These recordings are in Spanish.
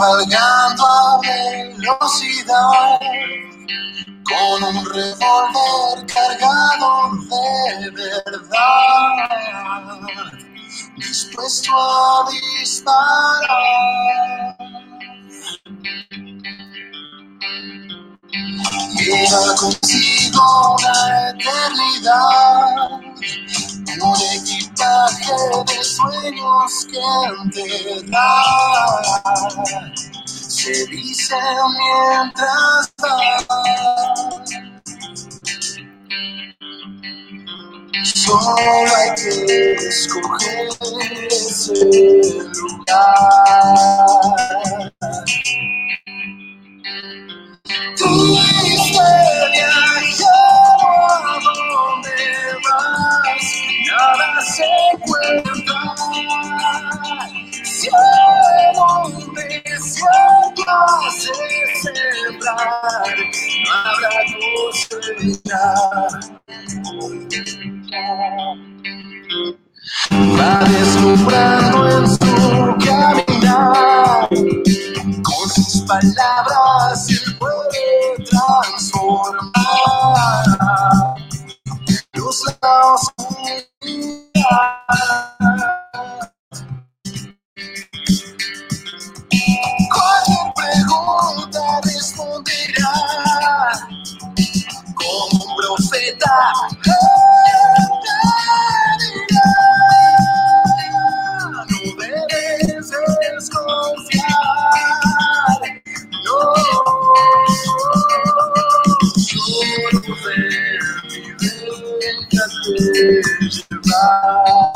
cabalgando a velocidad con un revólver cargado de verdad, dispuesto a disparar. Lleva consigo una eternidad, un equipaje de sueños que enterrar se dice mientras va. Solo hay que escoger ese lugar. Nada se encuentra. Si el desierto hace sembrar, no habrá cosecha. Va deslumbrando en su caminar, con sus palabras él puede transformar luz la oscuridad. Cualquier pregunta responderá como un profeta. No debes llevar.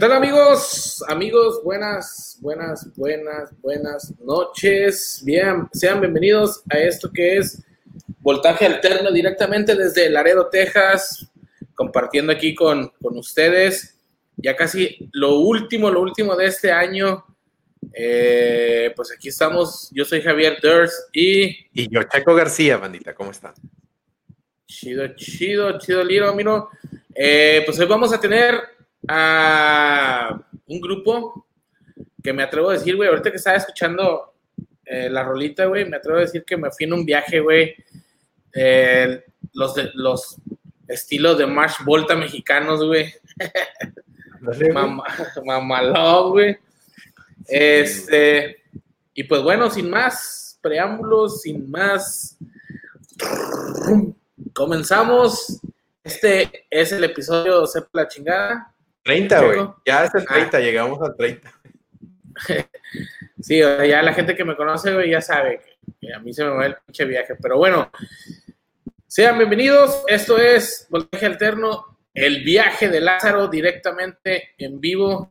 Tal amigos? Amigos, buenas, buenas, buenas, buenas noches. Bien, sean bienvenidos a esto que es Voltaje Alterno directamente desde Laredo, Texas, compartiendo aquí con, con ustedes. Ya casi lo último, lo último de este año. Eh, pues aquí estamos. Yo soy Javier Durs y Y yo, Chaco García, bandita, ¿cómo están? Chido, chido, chido, Liro, miro. Eh, pues hoy vamos a tener a un grupo que me atrevo a decir, güey, ahorita que estaba escuchando eh, la rolita, güey, me atrevo a decir que me fui en un viaje, güey, eh, los, de, los estilos de March Volta mexicanos, güey. Mam- mamalón, güey. Este, y pues bueno, sin más preámbulos, sin más, comenzamos. Este es el episodio Sepa la chingada. 30, güey. Ya es el Ah. 30, llegamos al 30. Sí, o sea, ya la gente que me conoce, güey, ya sabe que, a mí se me va el pinche viaje. Pero bueno, sean bienvenidos. Esto es Voltaje Alterno, el viaje de Lázaro directamente en vivo.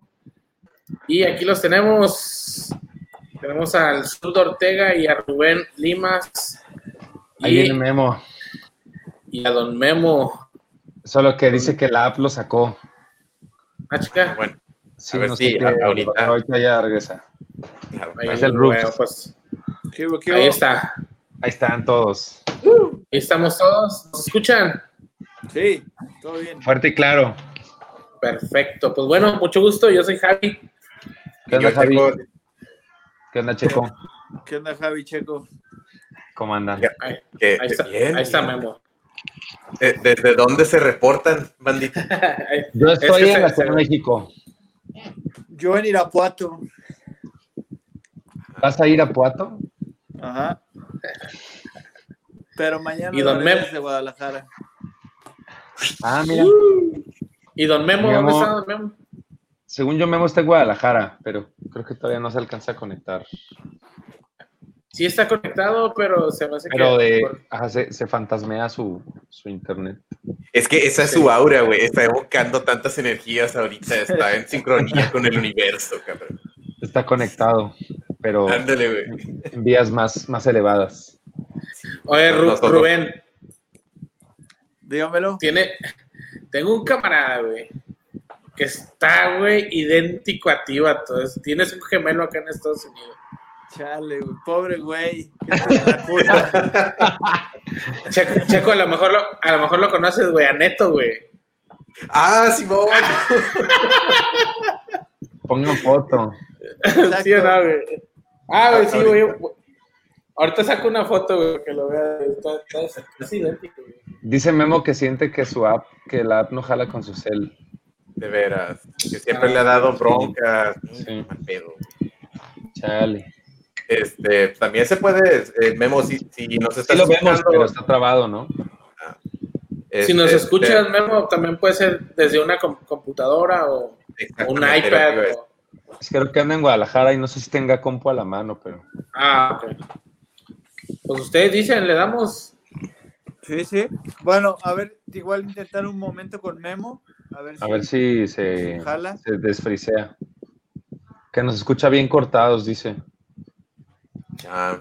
Y aquí los tenemos. Tenemos al Zurdo Ortega y a Rubén Limas. Ahí Y, viene Memo. y a Don Memo. Solo que dice que la app lo sacó. Ah, chica. Bueno, Sí, A ver no si sé qué, a- ahorita. ahorita ya regresa. Ahí, es el bueno, pues, ¿Qué hubo, qué ahí está. Ahí están todos. Ahí estamos todos. ¿Nos escuchan? Sí, todo bien. Fuerte y claro. Perfecto. Pues bueno, mucho gusto. Yo soy Javi. ¿Qué onda, Javi? tengo- ¿Qué onda, Checo? ¿Qué onda, Javi Checo? ¿Cómo andan? Ahí, está, bien, ahí está bien. Memo. Eh, ¿Desde dónde se reportan, bandita? Yo estoy Es que en la se- Ciudad de México. Yo en Irapuato. ¿Vas a ir a Puato? Ajá. Pero mañana Y don regreso Mem- de Guadalajara. Ah, mira. ¿Y don Memo? Memo. ¿Dónde está don Memo? Según yo, Memo está en Guadalajara, pero creo que todavía no se alcanza a conectar. Sí está conectado, pero se me hace Pero que... de, por- ajá, se, se fantasmea su, su internet. Es que esa es su aura, güey. Está evocando tantas energías ahorita. Está en sincronía con el universo, cabrón. Está conectado, pero Ándale, güey. en vías más, más elevadas. Oye, Ru- Nosotros. Rubén, Dígamelo. tiene... Tengo un camarada, güey, que está, güey, idéntico a ti, vato. Es- Tienes un gemelo acá en Estados Unidos. Chale, güey. Pobre güey. Checo, Checo, a lo mejor lo, a lo mejor lo conoces, güey, a Neto, güey. Ah, Simón. Pongan foto. Exacto. ¿Sí o no, güey? Ah, güey, sí, güey. Ahorita. Saco una foto, güey, que lo vea. Está, está, es idéntico, güey. Dice Memo que siente que su app, que la app no jala con su cel. De veras. Que siempre le ha dado bronca. Sí. Mal pedo. Chale. Este, también se puede, eh, Memo, si, si nos estás Sí lo vemos, escuchando, pero está trabado, ¿no? Si nos este, escuchas, Memo, también puede ser desde una com- computadora o un iPad. o- Es que creo que anda en Guadalajara y no sé si tenga compu a la mano, pero Ah, ok. Pues ustedes dicen, le damos. Sí, sí. Bueno, a ver, igual intentar un momento con Memo. A ver si. a ver si se, Jala. se desfrisea. Que nos escucha bien cortados, dice.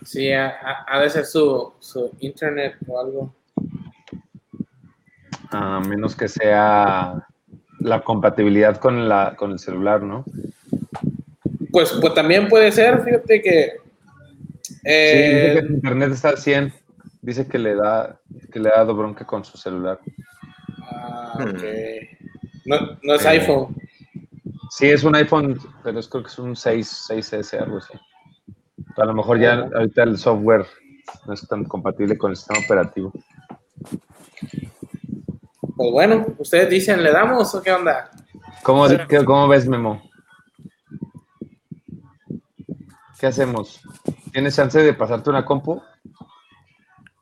Sí, ha, ha- de ser su, su internet o algo. A menos que sea la compatibilidad con, la, con el celular, ¿no? Pues, pues también puede ser, fíjate que. Sí, eh, dice que su internet está al 100. Dice que le da que le ha dado bronca con su celular. ah, ok. No, no es Eh, iPhone. Sí, es un iPhone, pero es, creo que es un 6, 6S, algo así. A lo mejor ya ahorita el software no es tan compatible con el sistema operativo. Pues bueno, ustedes dicen, ¿le damos o qué onda? ¿Cómo, Sí. qué- cómo ves, Memo? ¿Qué hacemos? ¿Tienes chance de pasarte una compu?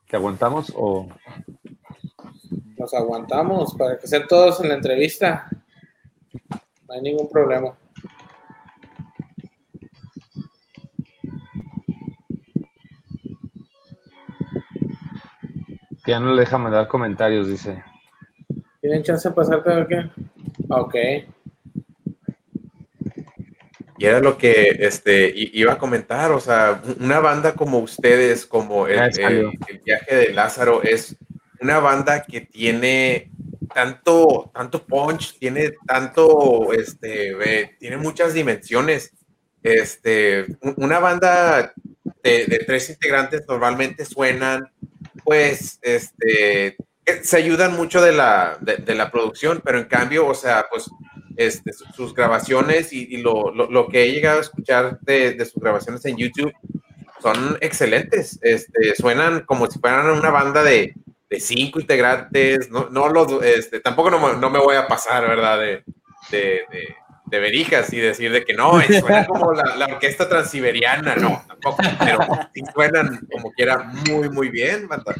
¿Que aguantamos o Nos aguantamos para que estén todos en la entrevista. No hay ningún problema. Que ya no le deja mandar comentarios? Dice. ¿Tienen chance de pasarte o qué? Ok. Y era lo que este, iba a comentar, o sea, una banda como ustedes, como el, viaje de Lázaro, es una banda que tiene tanto, tanto punch, tiene tanto, este, tiene muchas dimensiones. Este, un- una banda de, de tres integrantes normalmente suenan, pues, este, que se ayudan mucho de la, de, la producción, pero en cambio, o sea, pues este, su- sus grabaciones y, lo, lo- que he llegado a escuchar de, de sus grabaciones en YouTube son excelentes. Este, suenan como si fueran una banda de, de cinco integrantes. No, no los, este, tampoco no, no me voy a pasar, ¿verdad? De, de, de, verijas y decir de que no, suena como la, la orquesta transiberiana, no, tampoco, pero sí suenan como quiera muy, muy bien, banda.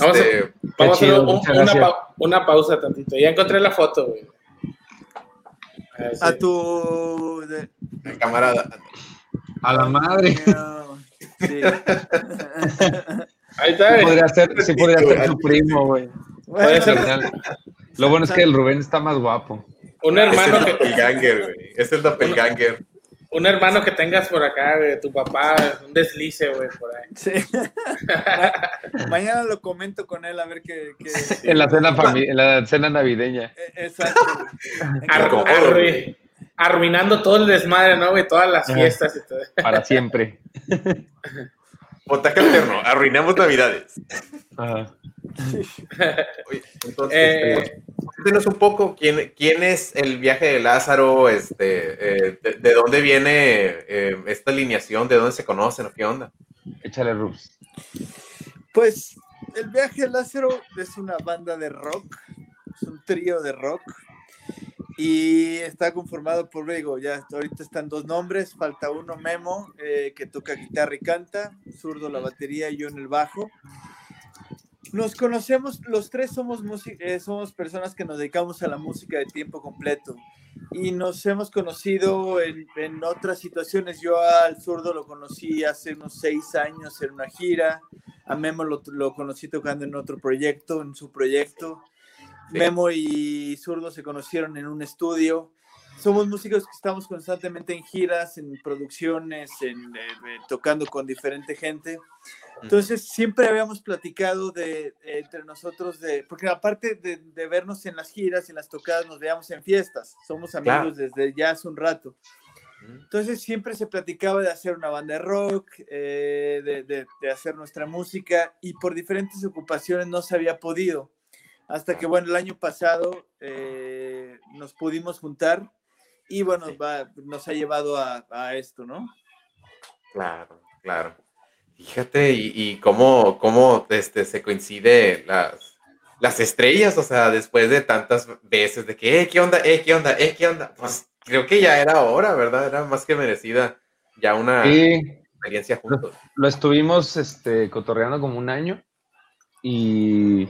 Vamos a- Este, Vamos a hacer chido, un- muchas una, gracias. pa- una pausa tantito. Ya encontré la foto, güey. A tu. de- camarada, A la madre. Sí. Ahí está, Sí podría ser, sí podría ser tu primo, güey. Lo bueno es que el Rubén está más guapo. Un es el hermano que, doppelganger, güey. Es el doppelganger. un hermano que tengas por acá, güey, tu papá, un deslice, güey, por ahí. Sí. Mañana lo comento con él a ver qué. qué- En la cena fami- en la cena navideña. Eh, Exacto. güey. Arru- arru- arruinando todo el desmadre, ¿no, güey? Todas las fiestas y todo. Para siempre. Montaje alterno, arruinamos Navidades. Ajá. Oye, entonces, Eh, eh, cuéntenos un poco quién, quién es el viaje de Lázaro, este, eh, de, de dónde viene eh, esta alineación, de dónde se conocen o qué onda. Échale Rubs. Pues el viaje de Lázaro es una banda de rock, es un trío de rock y está conformado por, digo, ya ahorita están dos nombres, falta uno, Memo, eh, que toca guitarra y canta, zurdo la batería y yo en el bajo. Nos conocemos, los tres somos, eh, somos personas que nos dedicamos a la música de tiempo completo y nos hemos conocido en, en otras situaciones. Yo al zurdo lo conocí hace unos seis años en una gira, a Memo lo, lo conocí tocando en otro proyecto, en su proyecto. Sí. Memo y Zurdo se conocieron en un estudio. Somos músicos que estamos constantemente en giras, en producciones, en, eh, tocando con diferente gente. Entonces siempre habíamos platicado de eh, entre nosotros de, porque aparte de, de vernos en las giras y en las tocadas, nos veíamos en fiestas. Somos amigos Claro. desde ya hace un rato. Entonces siempre se platicaba de hacer una banda de rock, eh, de, de- de hacer nuestra música y por diferentes ocupaciones no se había podido. Hasta que, bueno, el año pasado eh, nos pudimos juntar y, bueno, va- nos ha llevado a, a esto, ¿no? Claro, claro. Fíjate, y, y cómo, cómo este, se coincide las, las estrellas, o sea, después de tantas veces de que, eh, ¿qué onda? Eh, ¿qué onda? Eh, ¿qué onda? Pues creo que ya era hora, ¿verdad? Era más que merecida ya una Sí, experiencia juntos. lo estuvimos este, cotorreando como un año y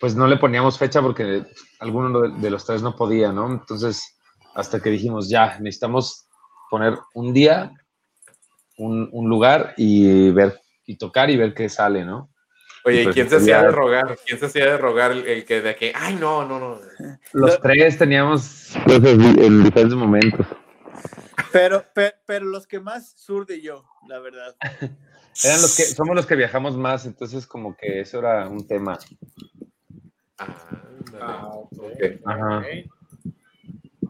pues no le poníamos fecha porque alguno de, de los tres no podía, ¿no? Entonces, hasta que dijimos, ya, necesitamos poner un día, un, un lugar y ver y tocar y ver qué sale, ¿no? Oye, ¿y pues, quién se hacía ya- de rogar? ¿Quién se hacía de rogar el, el que de que, ay, no, no, no? Los Lo- tres teníamos cosas en diferentes momentos. Pero, pe- pero los que más zurdo y yo, la verdad. Eran los que, somos los que viajamos más, entonces como que eso era un tema. Ah, Ah, ok. ok. Ajá.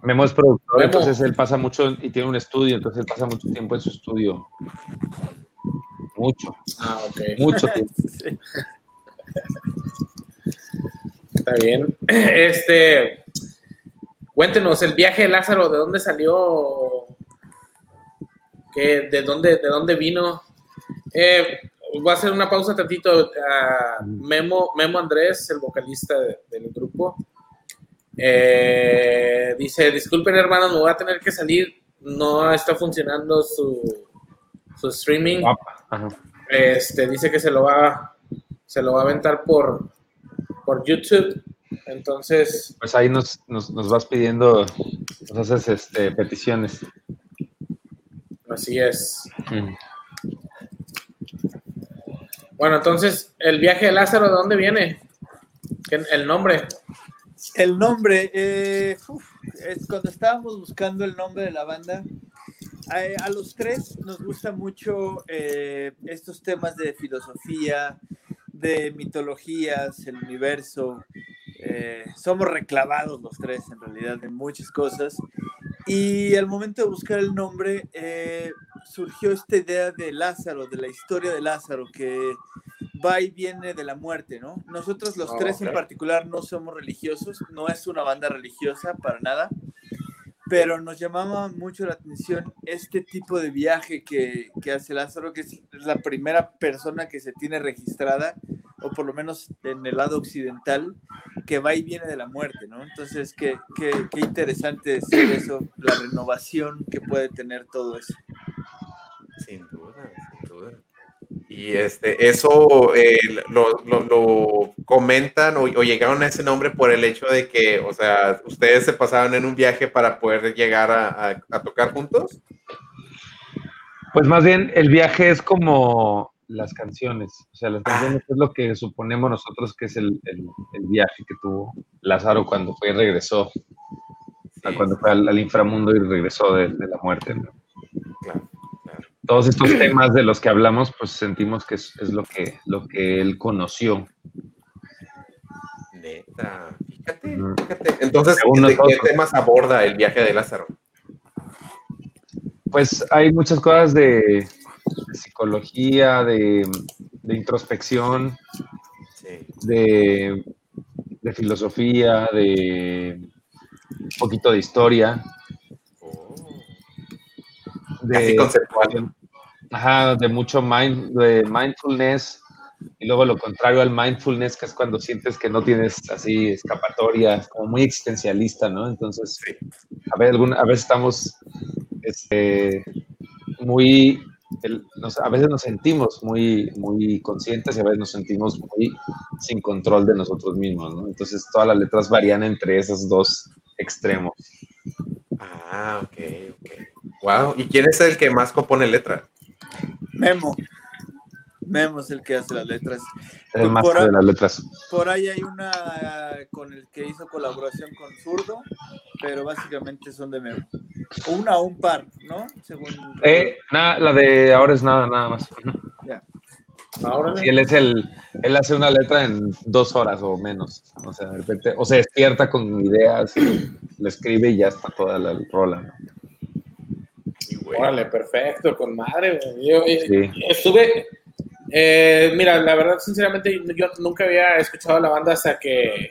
Memo es productor, Memo. entonces él pasa mucho y tiene un estudio, entonces él pasa mucho tiempo en su estudio. Mucho, Ah, ok. mucho tiempo. Sí. Está bien. Este, cuéntenos, el viaje de Lázaro, ¿de dónde salió? ¿Qué, de, dónde, ¿De dónde vino? Eh, voy a hacer una pausa tantito. Ah, Memo, Memo Andrés, el vocalista de- del grupo, eh, dice, disculpen hermanos, me voy a tener que salir. No está funcionando su, su streaming. Ajá. Este, dice que se lo va, se lo va a aventar por, por YouTube. Entonces, Pues ahí nos, nos, nos vas pidiendo, nos haces este, peticiones. así es. Mm. Bueno, entonces, el viaje de Lázaro, ¿de dónde viene? ¿Qué- El nombre. El nombre, eh, es cuando estábamos buscando el nombre de la banda, a, a los tres nos gusta mucho eh, estos temas de filosofía, de mitologías, el universo. eh, somos reclavados los tres en realidad de muchas cosas. Y al momento de buscar el nombre, eh, surgió esta idea de Lázaro, de la historia de Lázaro, que va y viene de la muerte, ¿no? Nosotros los Oh, tres en ok. particular no somos religiosos, no es una banda religiosa para nada, pero nos llamaba mucho la atención este tipo de viaje que, que hace Lázaro, que es la primera persona que se tiene registrada, o por lo menos en el lado occidental, que va y viene de la muerte, ¿no? Entonces, qué, qué, qué interesante es eso, la renovación que puede tener todo eso. Sin duda, sin duda. Y este, eso eh, lo, lo- lo comentan o, o llegaron a ese nombre por el hecho de que, o sea, ustedes se pasaban en un viaje para poder llegar a, a- a tocar juntos. Pues más bien el viaje es como las canciones. O sea, las canciones es lo que suponemos nosotros que es el, el- el viaje que tuvo Lázaro cuando fue y regresó. a cuando fue al, al inframundo y regresó de, de la muerte. ¿no? claro, claro. Todos estos temas de los que hablamos, pues sentimos que es, es lo, que, lo que él conoció. Neta, fíjate, fíjate. Entonces, ¿de qué temas aborda el viaje de Lázaro? Pues hay muchas cosas de, de psicología, de, de introspección, Sí. de, de filosofía, de un poquito de historia, Oh, de, conceptual. ajá, de mucho mind, de mindfulness, y luego lo contrario al mindfulness, que es cuando sientes que no tienes así escapatoria, como muy existencialista, ¿no? Entonces, a ver, alguna, a veces estamos este, muy, el- nos- a veces nos sentimos muy, muy conscientes y a veces nos sentimos muy sin control de nosotros mismos, ¿no? Entonces todas las letras varían entre esos dos extremos. Ah, ok, ok. Wow. ¿Y quién es el que más compone letra? Memo. Memo es el que hace las letras. El más de las letras. Por ahí hay una con el que hizo colaboración con Zurdo, pero básicamente son de Memo. Una o un par, ¿no? Según. Eh, nada, la de ahora es nada, nada más. Ya. Ahora Sí, él es el, él hace una letra en dos horas o menos. O sea, de repente, o se despierta con ideas y le escribe y ya está toda la rola. ¿no? Órale, perfecto, con madre. güey. Yo, eh, Sí. estuve, eh, mira, la verdad, sinceramente, yo nunca había escuchado la banda hasta que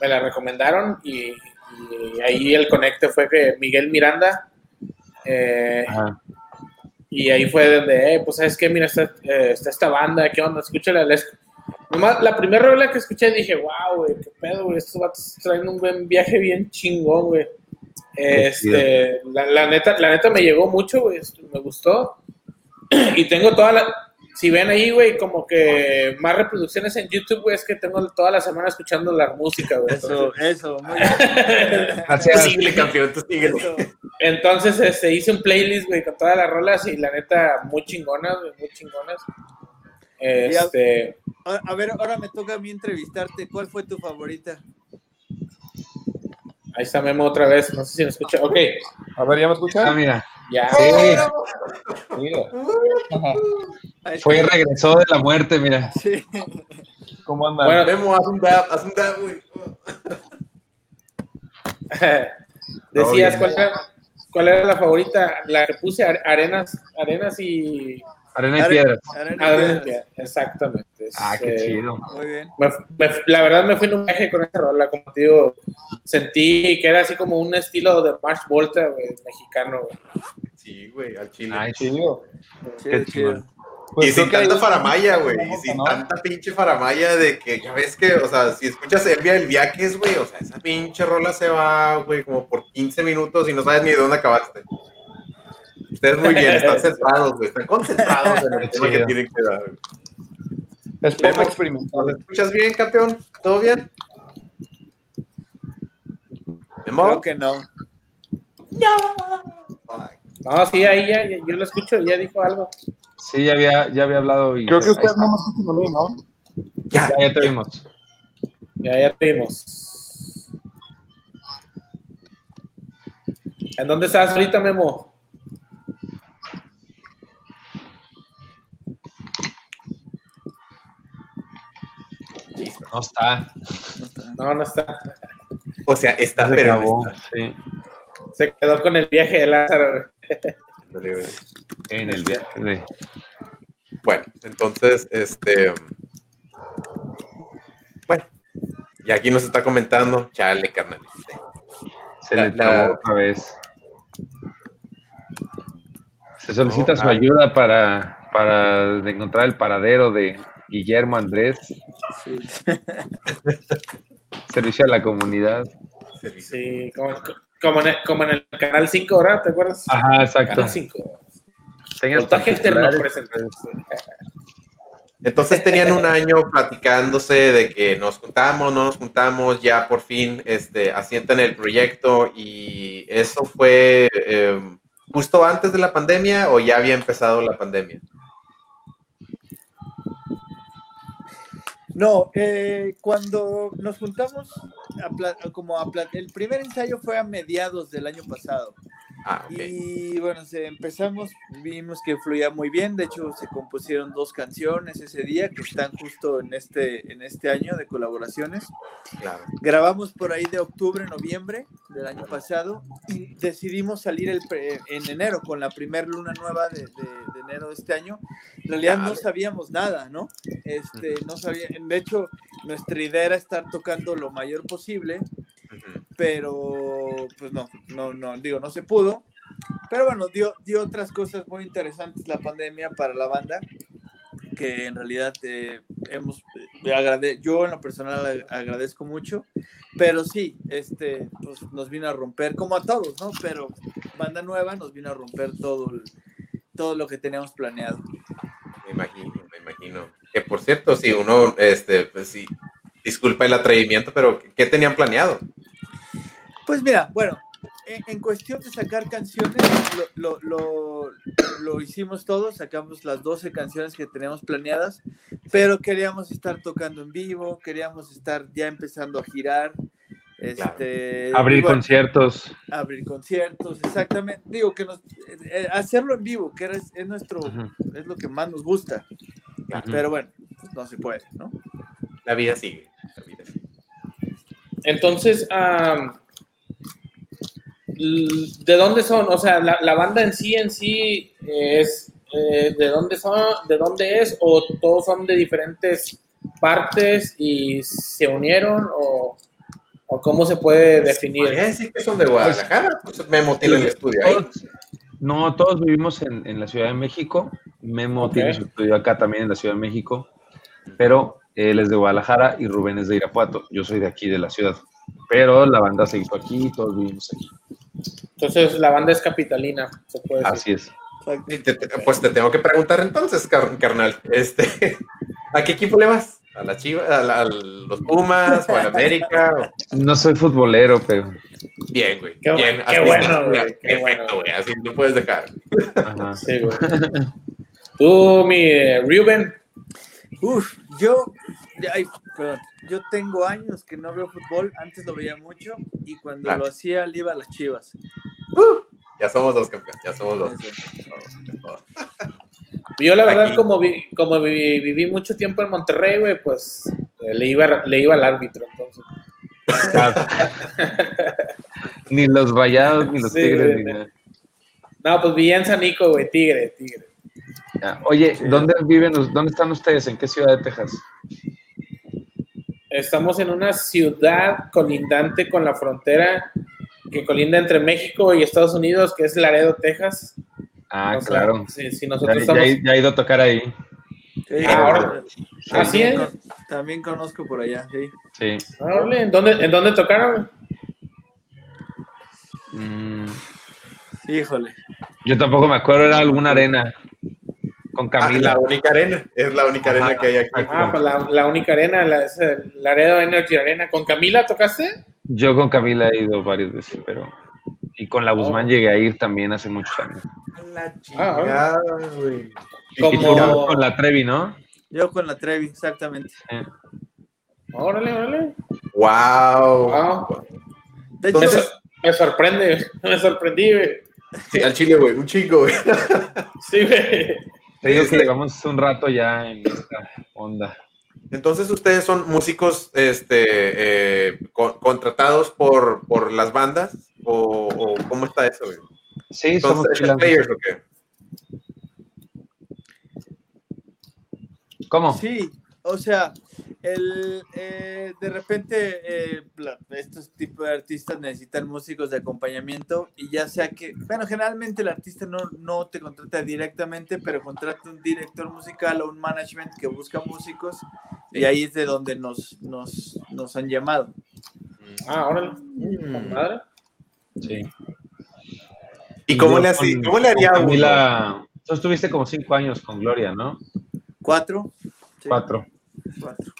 me la recomendaron y, y ahí el conecte fue que Miguel Miranda, eh, y ahí fue donde, eh, pues, ¿sabes qué? Mira, está, eh, está esta banda, ¿qué onda? Escúchala. la Nomás, la primera rola que escuché dije, wow, güey, qué pedo, güey, estos vatos traen un buen viaje bien chingón, güey. Este, la, la neta, la neta me llegó mucho, güey, me gustó. Y tengo toda la, si ven ahí, güey, como que más reproducciones en YouTube, güey, es que tengo toda la semana escuchando la música, güey. Eso, eso, muy bien. Gracias. síguele, campeón, tú. Eso. Entonces, este, hice un playlist, güey, con todas las rolas y la neta, muy chingonas, güey, muy chingonas. Este, A a ver, ahora me toca a mí entrevistarte. ¿Cuál fue tu favorita? ahí está Memo otra vez, no sé si me escucha. Ok, A ver, ¿ya me Ah, escuchan? mira. Ya. Sí, Mira. Fue y regresó de la muerte, mira. Sí. ¿Cómo andan? Bueno, Memo, haz un dab, haz un dab, güey. Decías. ¿cuál era, ¿cuál era la favorita? La que puse, Are- Arenas, Arenas y... Arena y Are- piedras. Arena y Piedras. exactamente. Ah, qué Este, chido. Muy bien. me- me- la verdad me fui en un viaje con esa rola, como te digo, sentí que era así como un estilo de March Volta, güey, mexicano, güey. Sí, güey, al chile. Ay, Chido. Qué chido. chido. Pues y creo sin tanta faramaya, güey. Y sin tanta pinche faramaya de que ya ves que, o sea, si escuchas el via del viajes, güey, o sea, esa pinche rola se va, güey, como por 15 minutos y no sabes ni de dónde acabaste. Ustedes muy bien, están centrados, güey, están concentrados en el tema que tienen que dar. güey. Es poco Memo, experimental. ¿Nos escuchas bien, campeón? ¿Todo bien? ¿Memo? Creo que no. Ay, No, sí, ahí ya, ya- yo lo escucho, ya dijo algo. Sí, ya había, ya había hablado y Creo que está. no a mí, ¿no? Ya, ya, ya te vimos. Ya, ya te vimos. ¿En dónde estás ahorita, Memo? No está. No, no está. o sea, está, Se pero acabó. no está. Sí, Se quedó con el viaje de Lázaro. en el viaje. de- Bueno, entonces, este. Bueno, y aquí nos está comentando, chale, carnal. Se La- le la- trabó otra vez. Se solicita No, su ayuda para, para encontrar el paradero de Guillermo Andrés, Sí. servicio a la comunidad. Sí, como, como, en el, como en el Canal 5, ¿verdad? ¿Te acuerdas? Ajá, exacto. Canal 5. Señas Voltaje alterno particulares, presenta. Entonces tenían un año platicándose de que nos juntamos, no nos juntamos, ya por fin este, asientan el proyecto y eso fue eh, justo antes de la pandemia o ya había empezado la pandemia. No, eh, cuando nos juntamos, a como a el primer ensayo fue a mediados del año pasado. Ah, ok. Y bueno, se, empezamos, vimos que fluía muy bien, de hecho se compusieron dos canciones ese día que están justo en este, en este año de colaboraciones. Claro. Grabamos por ahí de octubre, noviembre del año pasado y decidimos salir el pre- en enero con la primer luna nueva de, de- de enero de este año. En realidad no Dale. sabíamos nada, ¿no? Este, no sabía, de hecho, nuestra idea era estar tocando lo mayor posible. Pero pues no, no, no, digo, no se pudo. Pero bueno, dio, dio otras cosas muy interesantes la pandemia para la banda, que en realidad eh, hemos, eh, yo en lo personal ag- agradezco mucho, pero sí, este, pues, nos vino a romper, como a todos, ¿no? Pero banda nueva nos vino a romper todo, todo lo que teníamos planeado. Me imagino, me imagino. Que por cierto, si uno, este, pues sí, disculpa el atrevimiento, pero ¿qué tenían planeado? Pues mira, bueno, en, en cuestión de sacar canciones, lo, lo, lo, lo hicimos todos, sacamos las 12 canciones que teníamos planeadas, pero queríamos estar tocando en vivo, queríamos estar ya empezando a girar. Este, Abrir bueno, conciertos. abrir conciertos, exactamente. Digo que nos, eh, eh, hacerlo en vivo, que era- es, nuestro, es lo que más nos gusta. Pero bueno, pues no se puede, ¿no? La vida sigue. la vida sigue. Entonces, l- ¿de dónde son? O sea, la, la banda en sí, en sí, es eh, ¿de dónde son? ¿De dónde es? ¿O todos son de diferentes partes y se unieron? ¿O, o cómo se puede definir? Podría decir que son de Guadalajara. Pues Memo tiene el estudio ahí. Todos- no, todos vivimos en, en la Ciudad de México. Memo Ok. tiene su estudio acá también en la Ciudad de México. Pero él es de Guadalajara y Rubén es de Irapuato. Yo soy de aquí, de la ciudad. Pero la banda se hizo aquí y todos vivimos aquí. Entonces, la banda es capitalina, se puede decir. Así es. Y te- te- pues te tengo que preguntar entonces, car- carnal. Este, ¿A qué equipo le vas? ¿A la Chivas? ¿A, la- a los Pumas? ¿O a la América? No soy futbolero, pero. Bien, güey. Qué bien. bueno, qué así- bueno, güey, Perfecto, qué bueno. güey. Así no puedes dejar. Ajá. Sí, güey. Tú, mi eh, Ruben, Uf, yo, ay, perdón, yo tengo años que no veo fútbol, antes lo veía mucho y cuando Claro. lo hacía le iba a las chivas. Ya somos dos, campeón. Ya somos dos. Yo la verdad, Aquí. como, vi- como vi- viví mucho tiempo en Monterrey, güey, pues eh, le iba, le iba al árbitro, entonces. ni los rayados, ni los Sí, tigres, güey. ni nada. No, pues vivía en San Nico, güey, tigre, tigre. Oye, ¿dónde viven, dónde están ustedes? ¿En qué ciudad de Texas? Estamos en una ciudad colindante con la frontera que colinda entre México y Estados Unidos, que es Laredo, Texas. Ah, O sea, claro. Si, nosotros ya estamos... ya he ido a tocar ahí. Sí, Ah, ahora- ¿Así también, es? con- también conozco por allá, sí. Sí. ¿En dónde, ¿En dónde tocaron? Mm, Híjole. yo tampoco me acuerdo, era alguna arena con Ah, Camila. la única arena. Es la única arena Ajá. que hay aquí. Ah, pues la, la única arena, la, es el Laredo Energy Arena. ¿Con Camila tocaste? Yo con Camila he ido varias veces, pero. Y con la Guzmán Oh. llegué a ir también hace muchos años. La chingada, güey. Como- tú con la Trevi, ¿no? Yo con la Trevi, exactamente. Eh, Órale, órale. Wow. Wow. De hecho, Me, Entonces- me sorprende, me sorprendí, güey. Sí, al chile, güey. Un chingo, güey. Sí, güey. Te digo Este- que llevamos un rato ya en esta onda. Entonces, ustedes son músicos este, eh, co- contratados por, por las bandas o, o cómo está eso, güey? Sí, ¿Son somos players o qué? ¿Cómo? sí, o sea, el, eh, de repente eh, la- estos tipos de artistas necesitan músicos de acompañamiento y ya sea que, bueno, generalmente el artista no, no te contrata directamente, pero contrata un director musical o un management que busca músicos y ahí es de donde nos, nos, nos han llamado. Ah, órale. Mm. Madre. Sí. ¿Y cómo le, hacía- con- cómo le haría? Camila, tú estuviste como cinco años con Gloria, ¿no? ¿Cuatro? Sí, Cuatro. cuatro.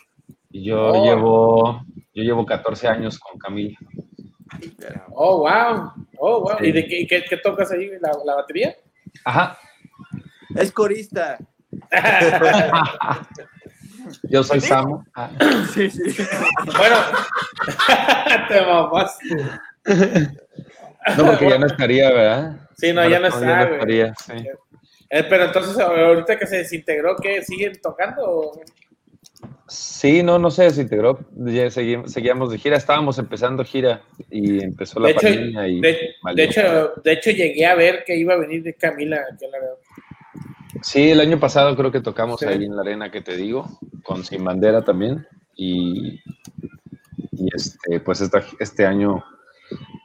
Y yo Oh. llevo, yo llevo 14 años con Camila. Oh, wow. Oh, wow. Sí. ¿Y de qué, qué- qué tocas ahí? ¿La, la batería? Ajá. Es corista. Yo soy Samu. Ah, Sí, sí. bueno, te mamaste. No, porque ya no estaría, ¿verdad? Sí, no, ya no está, estaría, sí. Eh, pero entonces, ahorita que se desintegró, ¿qué? ¿Siguen tocando? o? Sí, no, no se desintegró. Ya seguíamos de gira. Estábamos empezando gira y empezó la De hecho, pandemia y de, hecho, de hecho, llegué a ver que iba a venir de Camila. a la- Sí, el año pasado creo que tocamos Sí. ahí en la arena que te digo, con Sin Bandera también. Y, y este, pues esta- este año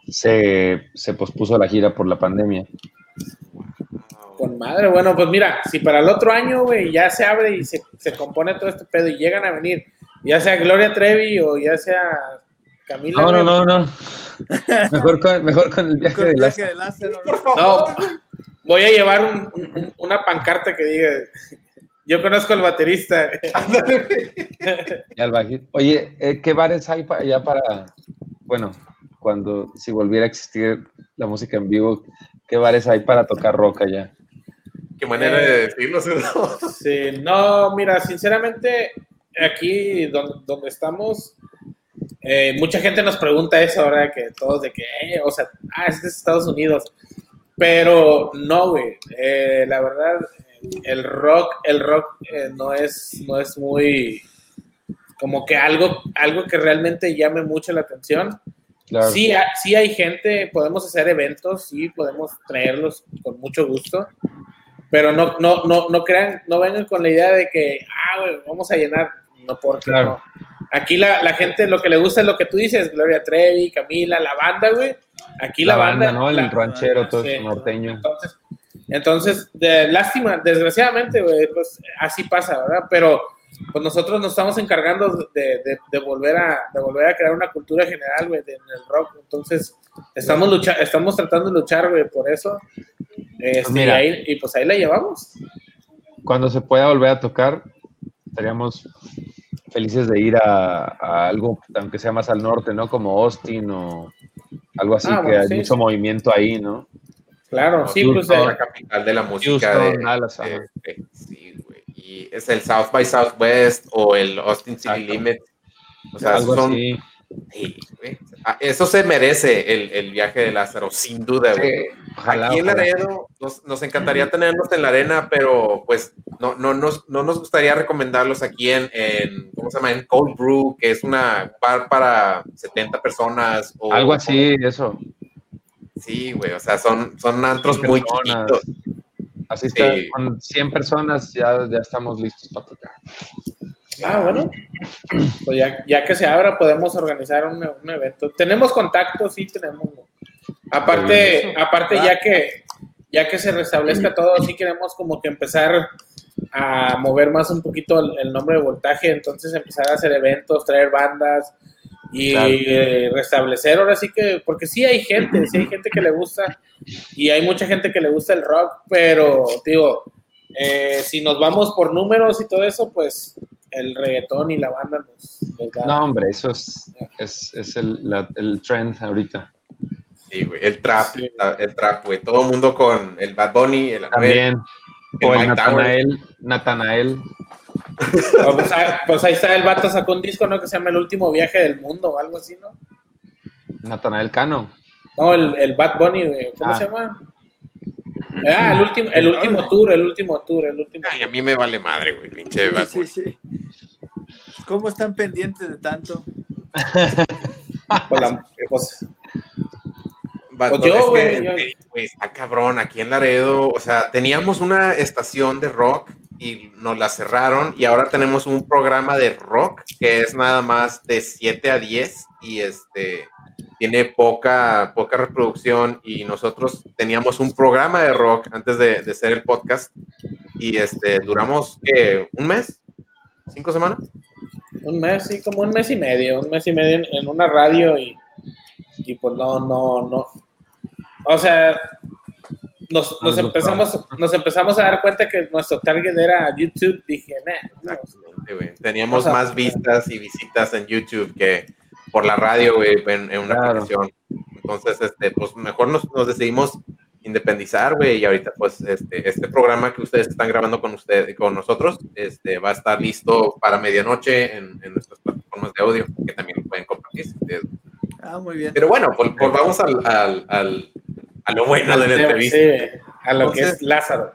se, se pospuso la gira por la pandemia. Con madre, bueno, pues mira, si para el otro año, güey, ya se abre y se, se compone todo este pedo y llegan a venir, ya sea Gloria Trevi o ya sea Camila. No, no, no, no. Mejor con, mejor con el viaje Con de el viaje de Lázaro. No, voy a llevar un- un- una pancarta que diga, yo conozco al baterista. y al bajito. Oye, eh, ¿qué bares hay para, ya para, bueno, cuando, si volviera a existir la música en vivo, qué bares hay para tocar rock allá? Qué manera de decirlo, ¿no? Sí, no, mira, sinceramente, aquí donde, donde estamos, eh, mucha gente nos pregunta eso ahora que todos de que, eh, o sea, ah, es de Estados Unidos. Pero no, güey. eh, la verdad, el rock, el rock eh, no es, no es muy como que algo, algo que realmente llame mucho la atención. Claro. Sí, ha- sí hay gente, podemos hacer eventos, sí, podemos traerlos con mucho gusto, pero no, no, no, no crean, no vengan con la idea de que, ah, güey, vamos a llenar, no porque Claro. no. Aquí la, la gente lo que le gusta es lo que tú dices, Gloria Trevi, Camila, la banda, güey. Aquí la, la banda, ¿no? El la- ranchero, todo sí. eso norteño. Entonces, entonces de, lástima, desgraciadamente, güey, pues así pasa, ¿verdad? Pero pues nosotros nos estamos encargando de, de- de volver a de volver a crear una cultura general, güey, en el rock. Entonces, estamos lucha, estamos tratando de luchar, güey, por eso. Este, mira. y, ahí- y pues ahí la llevamos. Cuando se pueda volver a tocar, estaríamos felices de ir a, a algo, aunque sea más al norte, ¿no? Como Austin o algo así, Ah, que bueno, hay sí. mucho movimiento ahí, ¿no? Claro, sí, pues Houston, eh, la capital de la música. Houston, de- Dallas, de- ajá. de- sí, güey. Y es el South by Southwest o el Austin City. Limit. O sea, algo son, así. Sí, güey. Ah, Eso se merece el, el viaje de Lázaro, sin duda, güey. Sí, ojalá, Aquí en. Laredo nos, nos encantaría tenerlos en la arena, pero pues no, no, nos, no nos gustaría recomendarlos aquí en, en, ¿cómo se llama? En Cold Brew, que es una bar para 70 personas. O, Algo así, eso. Sí, güey, o sea, son, son antros muy chiquitos. Así está, Sí. con 100 personas ya, ya estamos listos para tocar. Ah, bueno. Pues ya, ya que se abra, podemos organizar un, un evento. Tenemos contactos, sí tenemos. Aparte, aparte ya que ya que se restablezca todo, sí queremos como que empezar a mover más un poquito el, el nombre de voltaje, entonces empezar a hacer eventos, traer bandas y Claro. eh, restablecer ahora sí que, porque sí hay gente, sí hay gente que le gusta y hay mucha gente que le gusta el rock, pero digo, eh, si nos vamos por números y todo eso, pues el reggaetón y la banda nos, nos da. No, hombre, eso es, es, es el, la- el trend ahorita. Sí, güey, el trap, Sí. el trap, güey. Todo el mundo con el Bad Bunny, el. También. el O el Mike Natanael, Natanael. Ah, Pues, pues ahí está, el vato sacó un disco, ¿no? Que se llama El Último Viaje del Mundo o algo así, ¿no? Natanael Cano. No, el, el Bad Bunny, güey, ¿cómo Ah. se llama? Ah, el último, el último tour, el último tour, el último. Ay, a mí me vale madre, güey, pinche Sí, sí, sí. ¿Cómo están pendientes de tanto? Pues la- pues, Pues güey, yo- güey, está cabrón, aquí en Laredo, o sea, teníamos una estación de rock y nos la cerraron y ahora tenemos un programa de rock que es nada más de 7 a 10 y este tiene poca, poca reproducción y nosotros teníamos un programa de rock antes de, de hacer el podcast y este duramos un mes, cinco semanas. Un mes, sí, como un mes y medio, un mes y medio en, en una radio y, y pues no, no, no. O sea, nos, nos, Algo empezamos, nos empezamos a dar cuenta que nuestro target era YouTube. Dije, nah, no. Teníamos O sea, más vistas y visitas en YouTube que por la radio, güey, en, en una Claro. aplicación. Entonces, este, pues mejor nos, nos decidimos independizar, güey, y ahorita, pues, este, este programa que ustedes están grabando con ustedes, con nosotros, este, va a estar listo para medianoche en, en nuestras plataformas de audio, que también pueden compartir. si ustedes- Ah, muy bien. Pero bueno, vol- volvamos al, al, al- a lo bueno de la entrevista. Sí, a lo que es Entonces- Lázaro.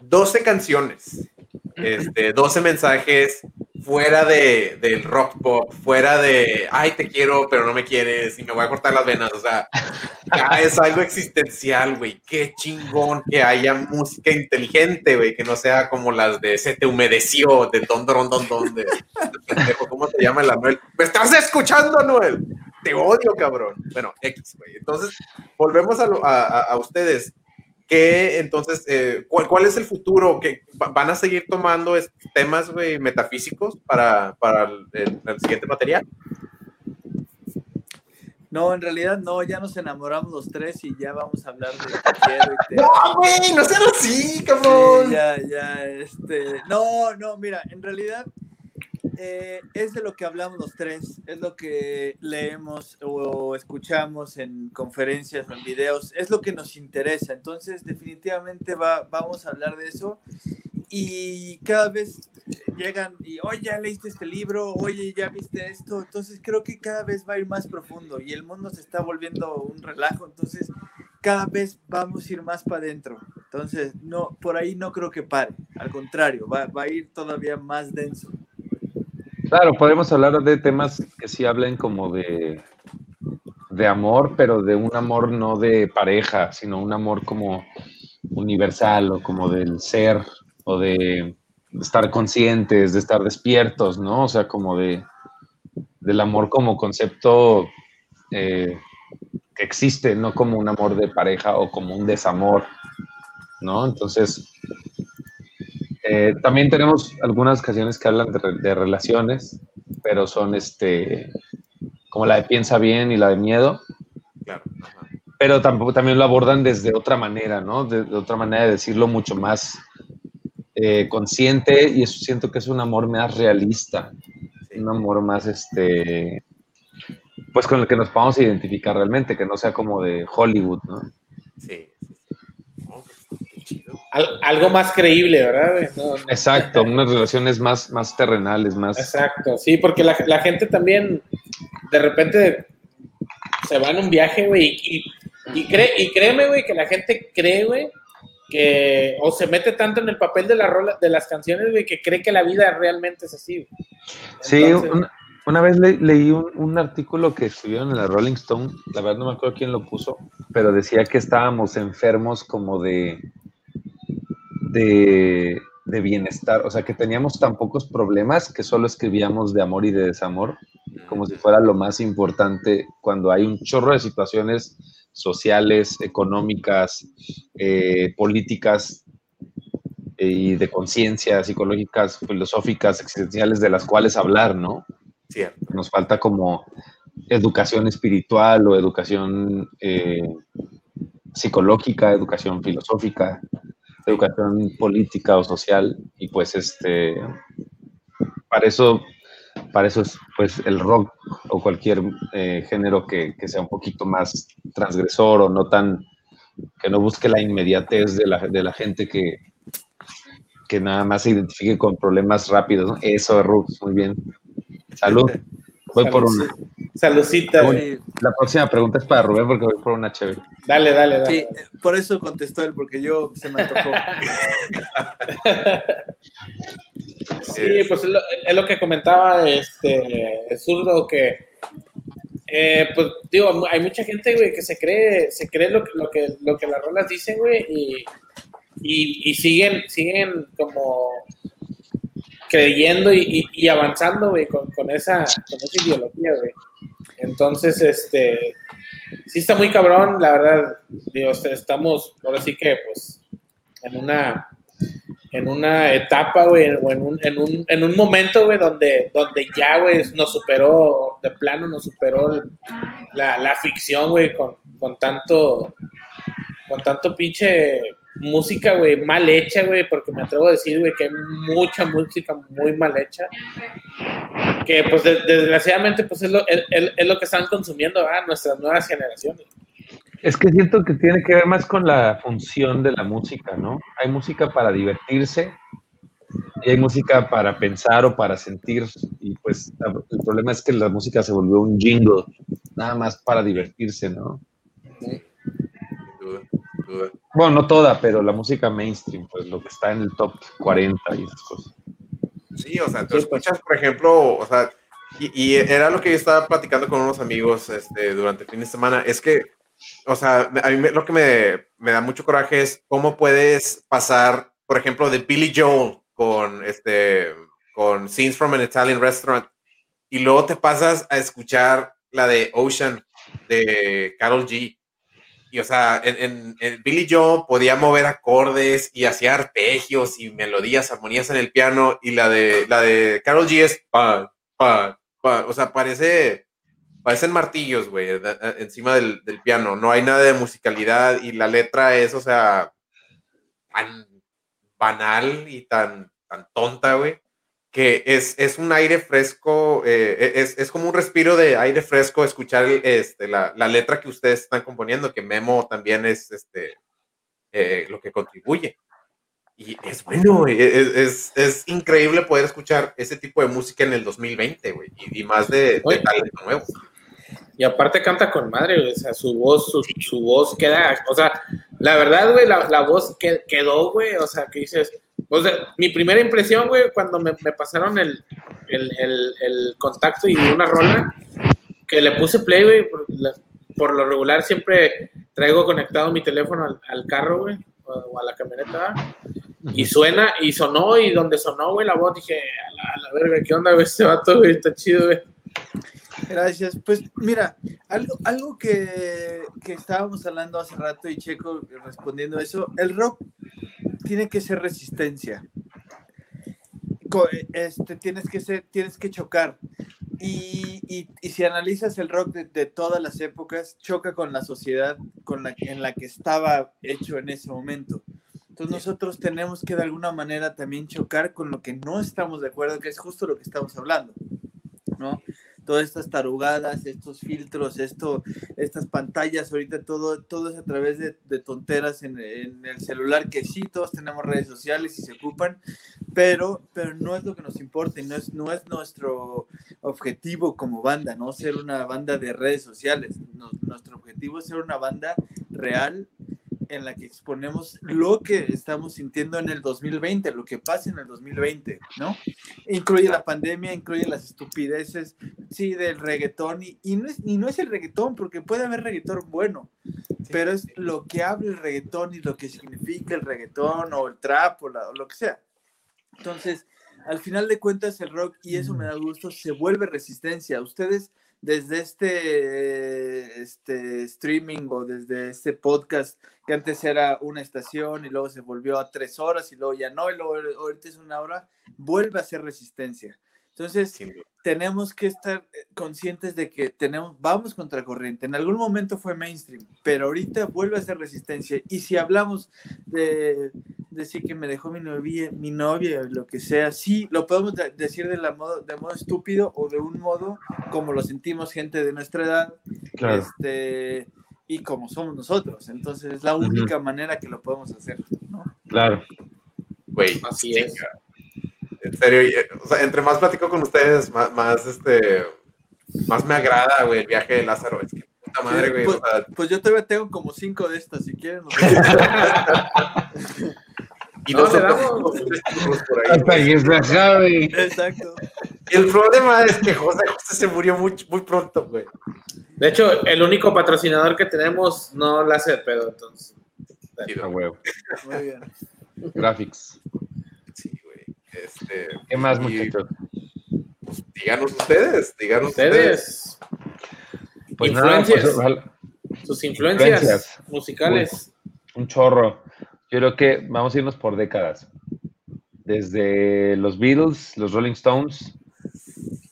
12 canciones, este, 12 mensajes fuera de, del rock pop, fuera de, ay, te quiero, pero no me quieres y me voy a cortar las venas. O sea, ya es algo existencial, güey. Qué chingón que haya música inteligente, güey, que no sea como las de Se te humedeció, de don, don, don, don, de, ¿cómo se llama el Anuel? ¿Me estás escuchando, Anuel? Te odio, cabrón. Bueno, X, güey. Entonces, volvemos a, lo- a- a- a ustedes. ¿Qué, entonces, eh, ¿cuál, cuál es el futuro? ¿Que ¿Van a seguir tomando temas metafísicos para, para el, el- el siguiente material? No, en realidad no, ya nos enamoramos los tres y ya vamos a hablar de te quiero y te No, güey, no sean así, Sí, cabrón. ya, ya, este, no, no, mira, en realidad eh, es de lo que hablamos los tres, es lo que leemos o escuchamos en conferencias o en videos, es lo que nos interesa, entonces definitivamente va, vamos a hablar de eso y cada vez llegan y, oye, ya leíste este libro, oye, ya viste esto, entonces creo que cada vez va a ir más profundo y el mundo se está volviendo un relajo, entonces cada vez vamos a ir más para adentro. Entonces, no, por ahí no creo que pare. Al contrario, va, va a ir todavía más denso. Claro, podemos hablar de temas que sí hablen como de, de amor, pero de un amor no de pareja, sino un amor como universal o como del ser o de estar conscientes, de estar despiertos, ¿no? O sea, como de del amor como concepto eh, que existe, no como un amor de pareja o como un desamor, ¿no? Entonces, eh, también tenemos algunas canciones que hablan de, de relaciones, pero son este como la de Piensa bien y la de Miedo, Claro. ajá. pero tampoco también lo abordan desde otra manera, ¿no? De, de otra manera de decirlo mucho más eh, consciente y eso siento que es un amor más realista, Sí. un amor más este pues con el que nos podamos identificar realmente, que no sea como de Hollywood, ¿no? Sí. Al- algo más creíble, ¿verdad? güey? No, no. Exacto, unas relaciones más, más terrenales, más... Exacto, sí, porque la, la gente también de repente se va en un viaje, güey, y, y, cree, y créeme, güey, que la gente cree, güey, que o se mete tanto en el papel de, la rola, de las canciones, güey, que cree que la vida realmente es así. güey. Sí, una vez le- leí un, un artículo que escribieron en la Rolling Stone, la verdad no me acuerdo quién lo puso, pero decía que estábamos enfermos como de, de, de bienestar, o sea, que teníamos tan pocos problemas que solo escribíamos de amor y de desamor, como si fuera lo más importante cuando hay un chorro de situaciones sociales, económicas, eh, políticas eh, y de conciencia, psicológicas, filosóficas, existenciales, de las cuales hablar, ¿no? Cierto. Nos falta como educación espiritual o educación eh, psicológica, educación filosófica, educación política o social, y pues este, para eso, para eso es pues el rock o cualquier eh, género que, que sea un poquito más transgresor o no tan, que no busque la inmediatez de la, de la gente que, que nada más se identifique con problemas rápidos, ¿no? Eso, Rux, muy bien. Salud. Voy por una. Salucita, güey. Sí, La próxima pregunta es para Rubén porque voy por una chévere. Dale, dale, dale. sí, por eso contestó él, porque yo se me antojó. Sí, pues es lo, es lo que comentaba este el zurdo que eh, pues digo, hay mucha gente, güey, que se cree, se cree lo, que- lo que lo que las rolas dicen, güey, y, y, y siguen, siguen como creyendo y, y- avanzando, güey, con, esa, ideología, güey. Entonces, este, sí está muy cabrón, la verdad. Digo, este, estamos, ahora sí que, pues, en una, en una etapa, güey, o en un, en un, en un momento, güey, donde, donde ya, güey, nos superó, de plano nos superó la, la ficción, güey, con, con tanto, con tanto pinche música, güey, mal hecha, güey, porque me atrevo a decir, güey, que hay mucha música muy mal hecha, que pues de- desgraciadamente pues es lo, es, es- es lo que están consumiendo ¿verdad? nuestras nuevas generaciones. Es que siento que tiene que ver más con la función de la música, ¿no? Hay música para divertirse y hay música para pensar o para sentir. Y pues el problema es que la música se volvió un jingle, nada más para divertirse, ¿no? Sin duda. Bueno, no toda, pero la música mainstream, pues lo que está en el top 40 y esas cosas. Sí, o sea, tú escuchas, por ejemplo, o sea, y, y era lo que yo estaba platicando con unos amigos este, durante el fin de semana, es que, o sea, a mí me- lo que me, me da mucho coraje es cómo puedes pasar, por ejemplo, de Billy Joel con, este, con Scenes from an Italian Restaurant, y luego te pasas a escuchar la de Ocean de Carol G. Y, o sea, en, en- Billy Joel podía mover acordes y hacía arpegios y melodías, armonías en el piano. Y la de, la de Carol G es pa, pa, pa. O sea, parece, parecen martillos, güey, encima del, del piano. No hay nada de musicalidad y la letra es, o sea, tan banal y tan, tan tonta, güey, que es, es un aire fresco, eh, es, es como un respiro de aire fresco escuchar este, la, la letra que ustedes están componiendo, que Memo también es este, eh, lo que contribuye. Y es bueno, es, es, es increíble poder escuchar ese tipo de música en el 2020, güey, y, y más de, de talento nuevo. Y aparte canta con madre, güey, o sea, su voz, su, su voz queda, o sea, la verdad, güey, la, la voz que, quedó, güey, o sea, que dices, o sea, mi primera impresión, güey, cuando me, me pasaron el, el, el, el contacto y una rola, que le puse play, güey, por, la- por lo regular siempre traigo conectado mi teléfono al, al carro, güey, o, o a la camioneta, y suena, y sonó, y donde sonó, güey, la voz, dije, a la, a la verga, ¿qué onda, güey, este vato, güey, está chido, güey. Gracias. Pues mira, algo, algo que, que estábamos hablando hace rato y Checo respondiendo a eso, el rock tiene que ser resistencia. Este, tienes, que ser, tienes que chocar. Y, y- y si analizas el rock de, de todas las épocas, choca con la sociedad con la, en la que estaba hecho en ese momento. Entonces nosotros tenemos que de alguna manera también chocar con lo que no estamos de acuerdo, que es justo lo que estamos hablando, ¿no? Todas estas tarugadas, estos filtros, esto, estas pantallas, ahorita todo, todo es a través de, tonteras en, en el celular, que sí, todos tenemos redes sociales y se ocupan, pero, pero no es lo que nos importa y no es, no es nuestro objetivo como banda, no ser una banda de redes sociales. No- nuestro objetivo es ser una banda real en la que exponemos lo que estamos sintiendo en el 2020, lo que pasa en el 2020, ¿no? Incluye la pandemia, incluye las estupideces, sí, del reggaetón, y, y no, es, y no es el reggaetón, porque puede haber reggaetón bueno, pero es lo que habla el reggaetón y lo que significa el reggaetón o el trap o, la- o lo que sea. Entonces, al final de cuentas, el rock, y eso me da gusto, se vuelve resistencia. Ustedes, desde este, este streaming o desde este podcast, que antes era una estación y luego se volvió a tres horas y luego ya no, y luego ahorita es una hora, vuelve a ser resistencia. Entonces, tenemos que estar eh, conscientes de que tenemos, vamos contra corriente. En algún momento fue mainstream, pero ahorita vuelve a ser resistencia. Y si hablamos de decir que me dejó mi novia, mi novia, lo que sea, sí, lo podemos de- decir de, la modo, de modo estúpido o de un modo como lo sentimos gente de nuestra edad, Claro. este, y como somos nosotros. Entonces es la única manera que lo podemos hacer. ¿no? Claro. Güey, Así es. En serio, y, eh, o sea, entre más platico con ustedes, más, más, este, más me agrada, güey, el viaje de Lázaro. Es que puta madre, güey. pues, o sea, pues yo todavía tengo como cinco de estas, si quieren. y No, damos. por ahí, Hasta güey. que se acabe. Exacto. El problema es que José José se murió muy, muy pronto, güey. De hecho, el único patrocinador que tenemos no la hace de pedo, entonces. Muy bien. Graphics. Este, ¿Qué más, y, muchachos? pues, díganos ustedes, díganos ustedes. Ustedes, Pues nada, influencias. pues, sus influencias, Influencias. musicales. un chorro. Yo creo que vamos a irnos por décadas. Desde los Beatles, los Rolling Stones,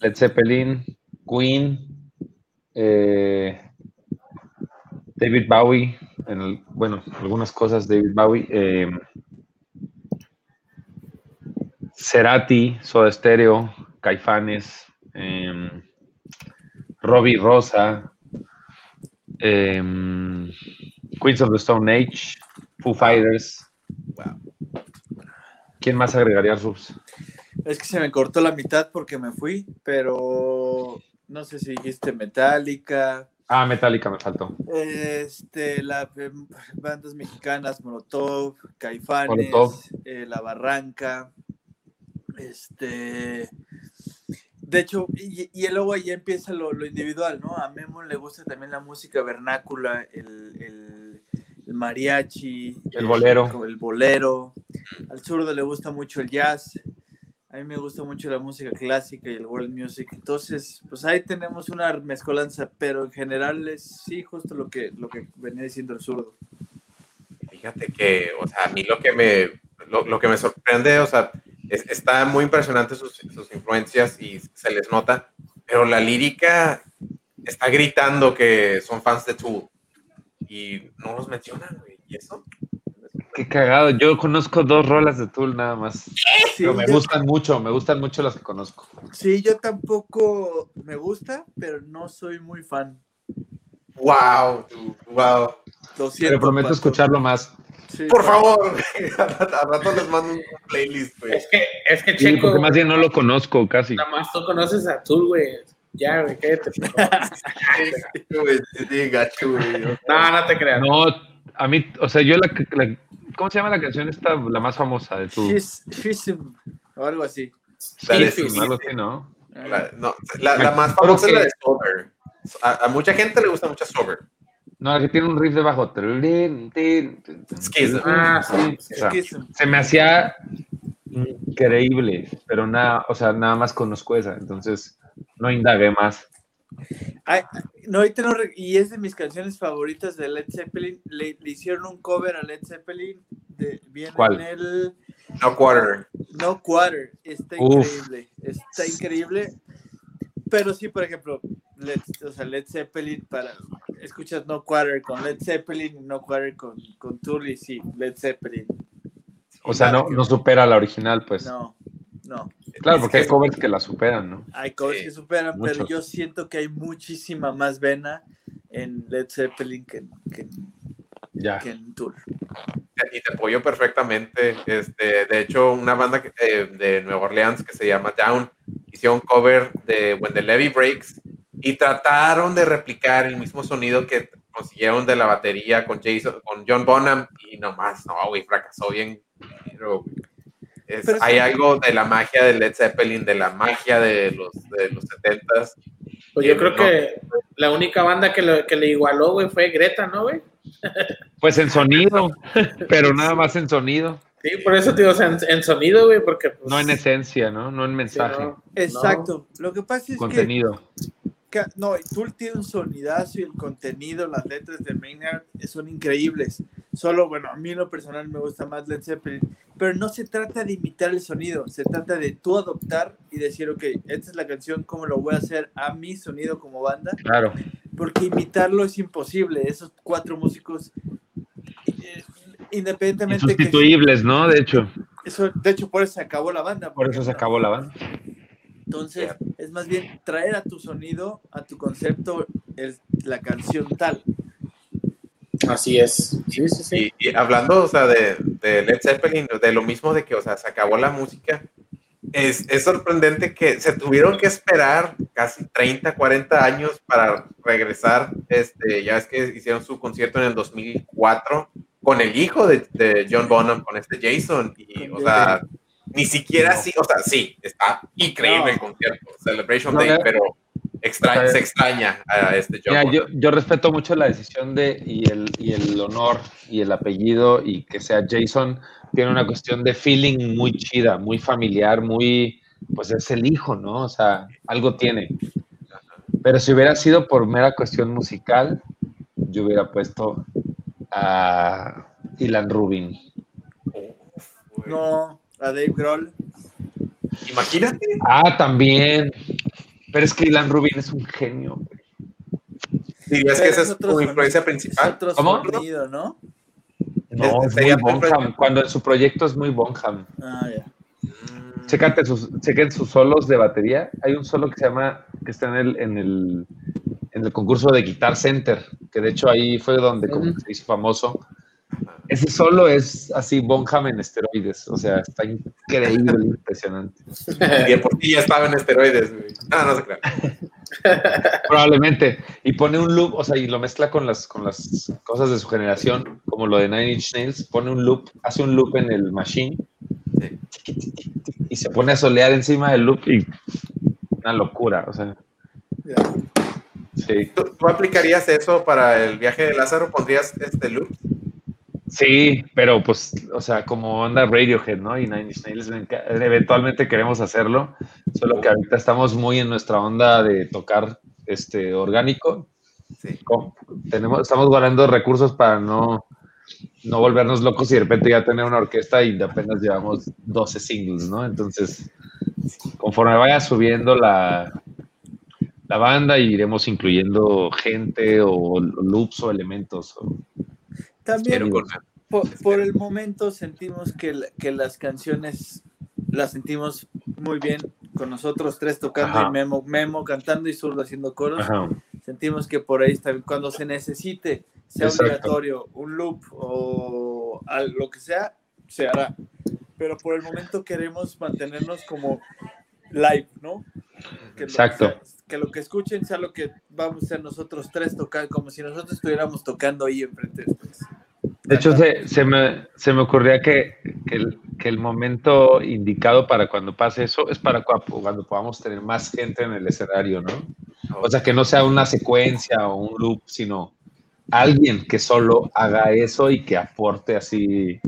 Led Zeppelin, Queen, eh, David Bowie, en el- bueno, algunas cosas David Bowie, eh, Cerati, Soda Stereo, Caifanes, eh, Robbie Rosa, eh, Queens of the Stone Age, Foo Fighters. Wow. ¿Quién más agregaría Rubs? Es que se me cortó la mitad porque me fui, pero no sé si dijiste Metallica, Ah, Metallica me faltó. este, las bandas mexicanas, Molotov, Caifanes, Molotov. eh, La Barranca, este... De hecho, y, y luego ahí empieza lo, lo individual, ¿no? A Memo le gusta también la música vernácula, el, el- el mariachi, El bolero. el bolero. Al zurdo le gusta mucho el jazz. A mí me gusta mucho la música clásica y el world music. Entonces, pues ahí tenemos una mezcolanza, pero en general es sí, justo lo que, lo que venía diciendo el zurdo. Fíjate que, o sea, a mí lo que me, lo, lo que me sorprende, o sea, es- está muy impresionante sus, sus influencias y se les nota, pero la lírica está gritando que son fans de Tool y no los mencionan, güey. ¿Y eso? Qué cagado. Yo conozco dos rolas de Tool nada más. Sí, Pero me yo, gustan mucho, me gustan mucho las que conozco. sí, yo tampoco me gusta, pero no soy muy fan. ¡Wow! ¡Wow! Lo siento, Pero prometo Pato. escucharlo más. Sí, Por favor, a rato- les mando un playlist, güey. Es que, es que Sí, Checo, porque más bien no lo conozco casi. nada más tú conoces a Tool, güey. Ya, güey, cállate. sí, gacho, güey. No, no te creas. No, a mí, o sea, yo la, la- ¿cómo se llama la canción esta, la más famosa de Tool? She's- Schism, o algo así. La de. Algo así, ¿no? La, no, la, la más famosa es la de Sober. A, a mucha gente le gusta mucho Sober. No, la que tiene un riff de bajo. Schism. Ah, sí. O sea, Schism. se me hacía increíble, pero nada, o sea, nada más conozco esa, entonces no indagué más. Ay, no, ahorita no y es de mis canciones favoritas de Led Zeppelin. Le, le hicieron un cover a Led Zeppelin. De, viene ¿Cuál? en el No Quarter. No Quarter. Está Uf. increíble. Está increíble. Pero sí, por ejemplo, Led, o sea, Led Zeppelin para. Escuchas No Quarter con Led Zeppelin, No Quarter con, con Tool y sí, Led Zeppelin. O sea, no, no supera la original, pues. No, no. Claro, porque Es hay covers que la superan, ¿no? Hay covers Sí, que superan, pero yo siento que hay muchísima más vena en Led Zeppelin que, en- que, Ya. que en Tool. y te apoyo perfectamente. Este, de hecho, una banda que- eh, de Nueva Orleans que se llama Down hicieron un cover de When the Levy Breaks y trataron de replicar el mismo sonido que consiguieron de la batería con Jason, con John Bonham y nomás, no, güey, fracasó bien. Pero, es- Pero es- hay algo de la magia de Led Zeppelin, de la magia de los, de los 70s. Pues yo Eh, creo no. que la única banda que, lo- que le igualó, güey, fue Greta, ¿no, güey? Pues en sonido, pero nada más en sonido, Sí, por eso te digo, o sea, en, en sonido, güey, porque. Pues, no en esencia, ¿no? No en sí, mensaje, no, Exacto. Lo que pasa es contenido. que ca- no, Tool tiene un sonidazo y el contenido, las letras de Maynard son increíbles. Solo, bueno, a mí en lo personal me gusta más Led Zeppelin, pero no se trata de imitar el sonido, se trata de tú adoptar y decir, ok, esta es la canción, ¿cómo lo voy a hacer a mi sonido como banda? Claro. porque imitarlo es imposible. Esos cuatro músicos, eh, independientemente que Insustituibles, ¿no? De hecho, eso, de hecho, por eso se acabó la banda. por eso se acabó la banda. Entonces, es más bien traer a tu sonido, a tu concepto, el- la canción tal. Así es. Sí, sí, sí. Y, y hablando, o sea, de, de Led Zeppelin, de lo mismo de que, o sea, se acabó la música, es, es sorprendente que se tuvieron que esperar casi 30, 40 años para regresar. Este, ya es que hicieron su concierto en el 2004 con el hijo de, de John Bonham, con este Jason. Y, Con o sea, ni siquiera así, o sea, sí, está increíble No. el concierto, Celebration No, Day, pero Extraña, se extraña a este Mira, John. yo, yo respeto mucho la decisión de y el, y el honor y el apellido y que sea Jason tiene una cuestión de feeling muy chida, muy familiar, muy, pues es el hijo, ¿no? O sea, algo tiene. Pero si hubiera sido por mera cuestión musical, yo hubiera puesto a Ilan Rubin. No, a Dave Grohl. Imagínate. Ah, también. Pero es que Ilan Rubin es un genio. güey. Dirías que esa es otro tu sonido- influencia Es principal. otro ¿Cómo? sonido, ¿no? No, Es- es muy sería Bonham. Cuando en su proyecto es muy Bonham. Ah, ya. Mm, Chécate sus, chequen sus solos de batería. Hay un solo que se llama, que está en el, en el, en el concurso de Guitar Center, que de hecho ahí fue donde como se hizo famoso. Ese solo es así Bonham en esteroides, o sea, está increíble, impresionante. Y de por sí ya estaba en esteroides. güey. Ah, no se crea. Probablemente. Y pone un loop, o sea, y lo mezcla con las, con las cosas de su generación, como lo de Nine Inch Nails, pone un loop, hace un loop en el machine y se pone a solear encima del loop y una locura, o sea, sí. ¿Tú, tú aplicarías eso para el viaje de Lázaro? ¿Pondrías este loop? Sí, pero pues, o sea, como onda Radiohead, ¿no? Y Nine Inch Nails, eventualmente queremos hacerlo, solo que ahorita estamos muy en nuestra onda de tocar este orgánico. Sí. Con- tenemos, estamos guardando recursos para no, no volvernos locos y de repente ya tener una orquesta y apenas llevamos 12 singles, ¿no? Entonces, conforme vaya subiendo la, la banda, iremos incluyendo gente o loops o elementos. o- También por, por el momento sentimos que, que las canciones las sentimos muy bien con nosotros tres tocando Ajá. y Memo, Memo cantando y Zurdo haciendo coros. Ajá. Sentimos que por ahí está. Cuando se necesite, sea Exacto. obligatorio, un loop o lo que sea, se hará. Pero por el momento queremos mantenernos como live, ¿no? Que Exacto. sea- que lo que escuchen sea lo que vamos a nosotros tres tocar, como si nosotros estuviéramos tocando ahí enfrente de. De hecho, se, se me, se me ocurría que, que el, que el momento indicado para cuando pase eso es para cua- cuando podamos tener más gente en el escenario, ¿no? O sea, que no sea una secuencia o un loop, sino alguien que solo haga eso y que aporte así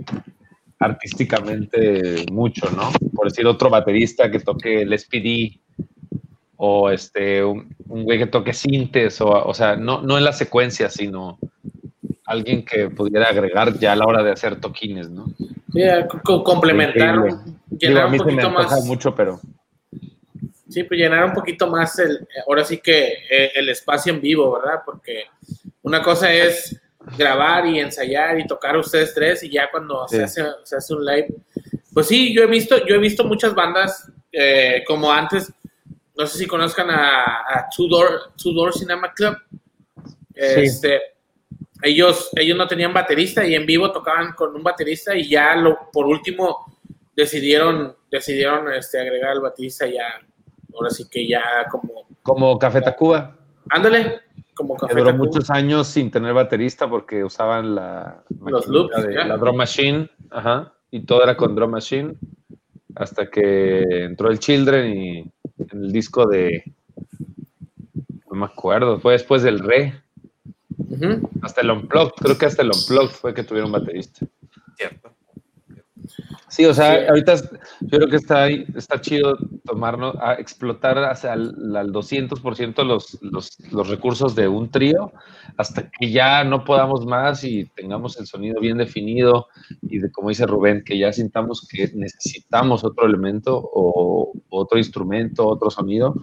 artísticamente mucho, ¿no? Por decir, otro baterista que toque el SPD o este, un, un güey que toque sintes, o, o sea, no, no en la secuencia, sino alguien que pudiera agregar ya a la hora de hacer toquines, ¿no? Sí, complementar, llenar a mí un se me poquito más. mucho, pero Sí, pues llenar un poquito más el, ahora sí que eh, el espacio en vivo, ¿verdad? Porque una cosa es grabar y ensayar y tocar ustedes tres y ya cuando Sí. se, hace, se hace un live. Pues sí, yo he visto, yo he visto muchas bandas eh, como antes, no sé si conozcan a, a Two, Door, Two Door Cinema Club. Este, ellos, ellos no tenían baterista y en vivo tocaban con un baterista y ya lo, por último decidieron, decidieron este, agregar al baterista ya, ahora sí que ya como, como Café Tacuba, ándale, como Café duró Tacuba. muchos años sin tener baterista porque usaban la Los loops, de la drum machine, ajá, y todo era con drum machine, hasta que entró el Children y en el disco de, no me acuerdo, fue después del Re, hasta el Unplugged, creo que hasta el Unplugged fue que tuvieron baterista. Cierto. Sí, o sea, Sí. ahorita yo creo que está, ahí- está chido tomarnos, a explotar hacia el, al 200% los, los, los recursos de un trío hasta que ya no podamos más y tengamos el sonido bien definido y de como dice Rubén, que ya sintamos que necesitamos otro elemento o otro instrumento, otro sonido,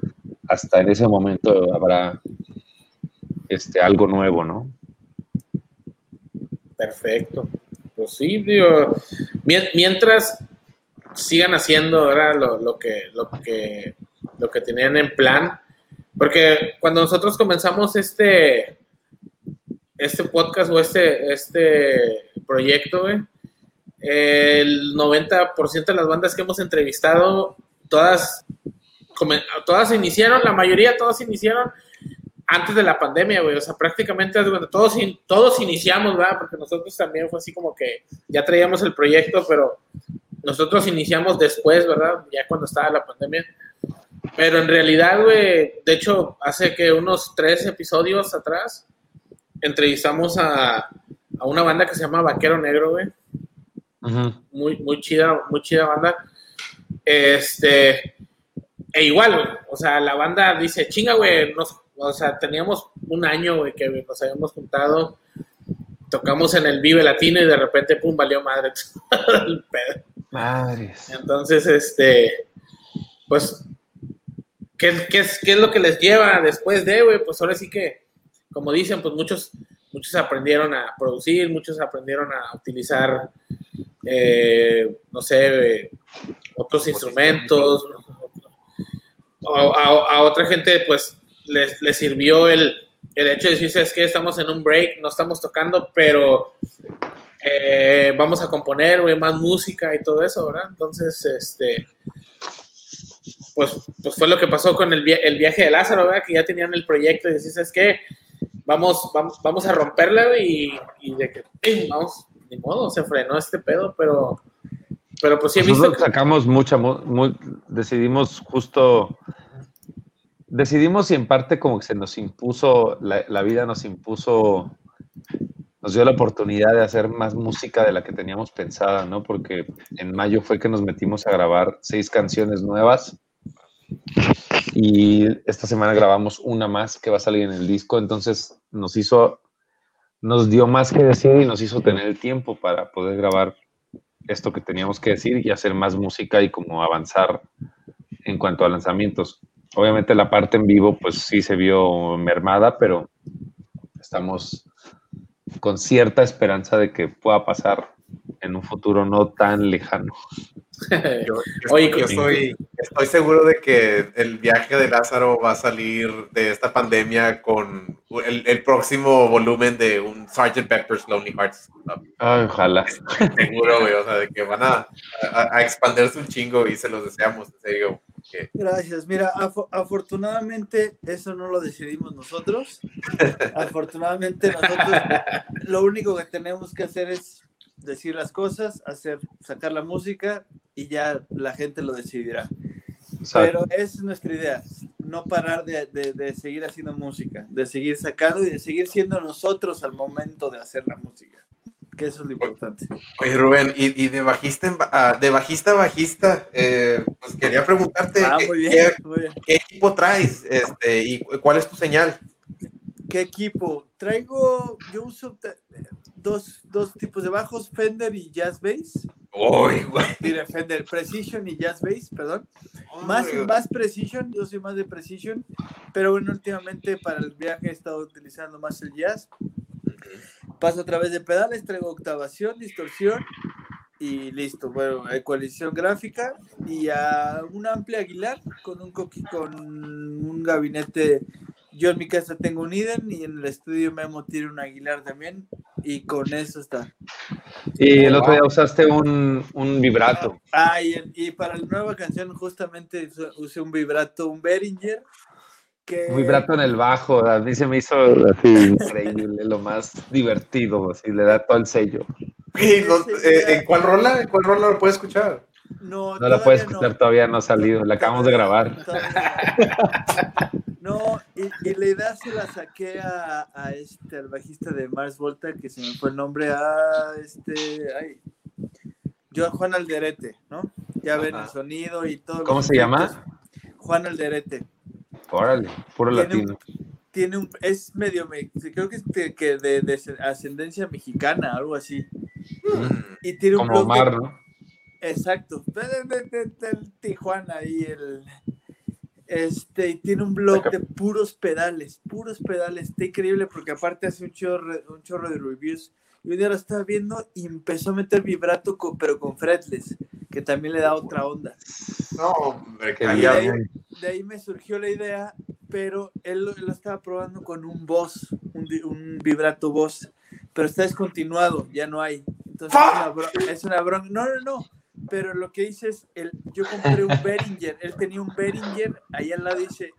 hasta en ese momento habrá este, algo nuevo, ¿no? Perfecto. Pues mientras sigan haciendo ahora lo, lo que, lo, que, lo que tenían en plan, porque cuando nosotros comenzamos este, este podcast o este, este proyecto, el 90% de las bandas que hemos entrevistado, todas, todas iniciaron, la mayoría todas iniciaron antes de la pandemia, güey. O sea, prácticamente cuenta, todos, todos iniciamos, ¿verdad? Porque nosotros también fue así como que ya traíamos el proyecto, pero nosotros iniciamos después, ¿verdad? Ya cuando estaba la pandemia. Pero en realidad, güey, de hecho, hace que unos tres episodios atrás entrevistamos a, a una banda que se llama Vaquero Negro, güey. Ujú. Muy, muy chida, muy chida banda. Este, e igual, güey, o sea, la banda dice, chinga, güey, nos- o sea, teníamos un año, güey, que nos habíamos juntado, tocamos en el Vive Latino y de repente, pum, valió madre el pedo. Madres. Entonces, este, pues, ¿qué, qué es, qué es lo que les lleva después de, güey? Pues ahora sí que, como dicen, pues muchos, muchos aprendieron a producir, muchos aprendieron a utilizar, eh, no sé, eh, otros instrumentos. A, a- a otra gente, pues, les, les sirvió el, el hecho de decir, es que estamos en un break, no estamos tocando, pero eh, vamos a componer, güey, más música y todo eso, ¿verdad? Entonces, este, pues, pues fue lo que pasó con el, via- el viaje de Lázaro, ¿verdad? Que ya tenían el proyecto y decís, es que vamos, vamos, vamos a romperla, y, y de que, vamos, ni modo, se frenó este pedo, pero, pero pues sí he visto Nosotros que, sacamos mucha, mu- mu- decidimos justo, decidimos y en parte como que se nos impuso, la, vida nos impuso, nos dio la oportunidad de hacer más música de la que teníamos pensada, ¿no? Porque en mayo fue que nos metimos a grabar seis canciones nuevas y esta semana grabamos una más que va a salir en el disco, entonces nos hizo, nos dio más que decir y nos hizo tener el tiempo para poder grabar esto que teníamos que decir y hacer más música y como avanzar en cuanto a lanzamientos. Obviamente la parte en vivo pues sí se vio mermada, pero estamos con cierta esperanza de que pueda pasar en un futuro no tan lejano. Yo, yo Oye, estoy, yo estoy, estoy seguro de que el viaje de Lázaro va a salir de esta pandemia con el, el próximo volumen de un Sgt. Pepper's Lonely Hearts Club. Ay, ojalá. Seguro, güey, o sea, de que van a, a, a expandirse un chingo y se los deseamos, en serio. que- Gracias. Mira, afo- afortunadamente eso no lo decidimos nosotros. Afortunadamente nosotros lo único que tenemos que hacer es decir las cosas, hacer, sacar la música y ya la gente lo decidirá. Pero esa es nuestra idea, no parar de, de- de seguir haciendo música, de seguir sacando y de seguir siendo nosotros al momento de hacer la música, que eso es lo importante. Oye, Rubén, y, y de bajista ah, de bajista a bajista, eh, pues quería preguntarte Ah, ¿qué, muy bien, qué- muy bien. qué equipo traes este, y cu- cuál es tu señal. ¿Qué equipo? Traigo, yo uso te- dos, dos tipos de bajos, Fender y Jazz Bass. Uy, güey. Diré Fender Precision y Jazz Bass, perdón. Más, más Precision, yo soy más de Precision, pero bueno, últimamente para el viaje he estado utilizando más el Jazz. Paso a través de pedales, traigo octavación, distorsión y listo. Bueno, ecualización gráfica y a un amplia Aguilar con un coqui, con un gabinete. Yo en mi casa tengo un Iden y en el estudio Memo tiene un Aguilar también y con eso está. y el otro día usaste un, un vibrato. Ah, y, el- y para la nueva canción justamente usé- un vibrato, un Behringer. Que, Un vibrato en el bajo. A mí se me hizo así increíble, lo más divertido, así le da todo el sello. Y no- eh, ¿En cuál rola? ¿En cuál rola lo puedes escuchar? No, No la puedes escuchar, todavía no ha salido, la acabamos de grabar. No, y, y la idea se la saqué a, a este, al bajista de Mars Volta, que se me fue el nombre, a este, ay, yo, Juan Alderete, ¿no? Ya ven el sonido y todo. ¿Cómo se llama? Juan Alderete. Órale, puro Tiene un- latino. Tiene un, es medio, me- creo que es de, que de, de ascendencia mexicana, algo así. Y tiene un Como blog de- Omar, ¿no? Exacto. Del Tijuana ahí el este y tiene un blog de puros pedales, puros pedales. Está increíble porque aparte hace un chorro, un chorro de reviews. Y un día lo estaba viendo y empezó a meter vibrato con- pero con fretless, que también le da otra onda. No, hombre, Y de ahí, de ahí me surgió la idea, pero él lo, estaba probando con un voz, un, un vibrato voz, pero está descontinuado, ya no hay. Entonces es es una bronca. No, no, no. Pero lo que hice es, el, yo compré un Behringer, él tenía un Behringer, ahí al lado dice,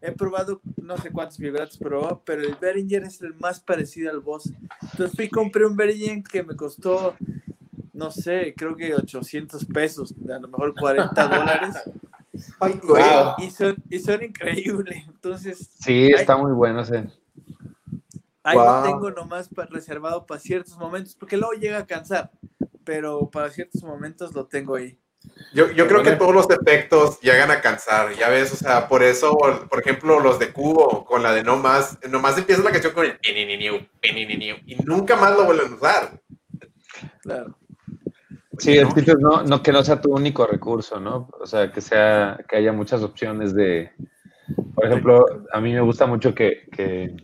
he probado no sé cuántos vibratos probó, pero el Behringer es el más parecido al voz. Entonces fui y compré un Behringer que me costó, no sé, creo que 800 pesos, a lo mejor 40 dólares. Ay. Wow. Y son, y son increíbles. Entonces, Sí, está muy bueno ese. ahí Wow. lo tengo nomás pa- reservado para ciertos momentos, porque luego llega a cansar. Pero para ciertos momentos lo tengo ahí. Yo, yo creo que todos los efectos llegan a cansar, ya ves, o sea, por eso, por ejemplo, los de Cubo, con la de No Más, nomás empieza la canción con el y nunca más lo vuelven a usar. Claro. Sí, el ¿no? chiste es no, no que no sea tu único recurso, ¿no? O sea, que sea, que haya muchas opciones de, por ejemplo, a mí me gusta mucho que, que,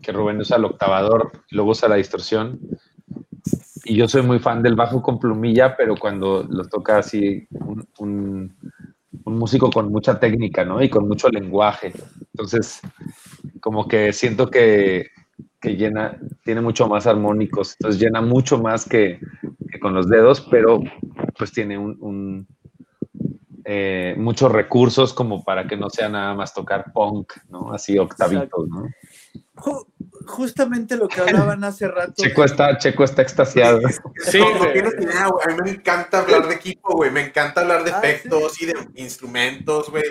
que Rubén usa el octavador y luego usa la distorsión. Y yo soy muy fan del bajo con plumilla, pero cuando lo toca así un, un, músico con mucha técnica, ¿no? Y con mucho lenguaje. Entonces, como que siento que, que llena, tiene mucho más armónicos, entonces llena mucho más que, con los dedos, pero pues tiene un, un, eh, muchos recursos como para que no sea nada más tocar punk, ¿no? Así octavitos, ¿no? Ju- justamente lo que hablaban hace rato. Checo está, Checo está extasiado. Sí, no, no güey. tienes idea, güey. A mí me encanta hablar de equipo, güey. Me encanta hablar de Ah, efectos y de instrumentos, güey.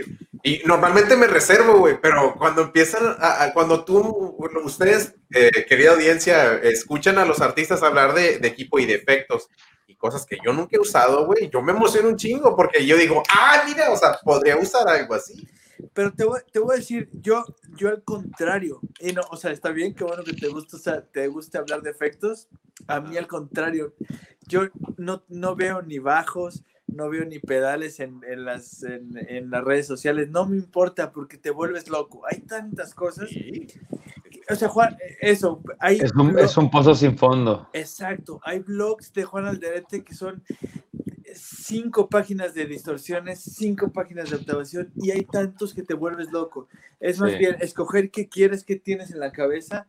Y normalmente me reservo, güey, pero cuando empiezan, a, a- cuando tú, bueno, ustedes, eh, querida audiencia, escuchan a los artistas hablar de, de equipo y de efectos y cosas que yo nunca he usado, güey, yo me emociono un chingo porque yo digo, ah, mira, o sea, podría usar algo así. Pero te voy, te voy a decir, yo, yo al contrario, y no, o sea, está bien, qué bueno que te gusta, o sea, te guste hablar de efectos. A mí al contrario, yo no, no veo ni bajos, no veo ni pedales en, en las, en, en las redes sociales, no me importa porque te vuelves loco. Hay tantas cosas. O sea, Juan, eso, hay Es un, es un pozo sin fondo. Exacto, hay blogs de Juan Alderete que son cinco páginas de distorsiones, cinco páginas de observación y hay tantos que te vuelves loco. Es más Sí. bien escoger qué quieres, qué tienes en la cabeza,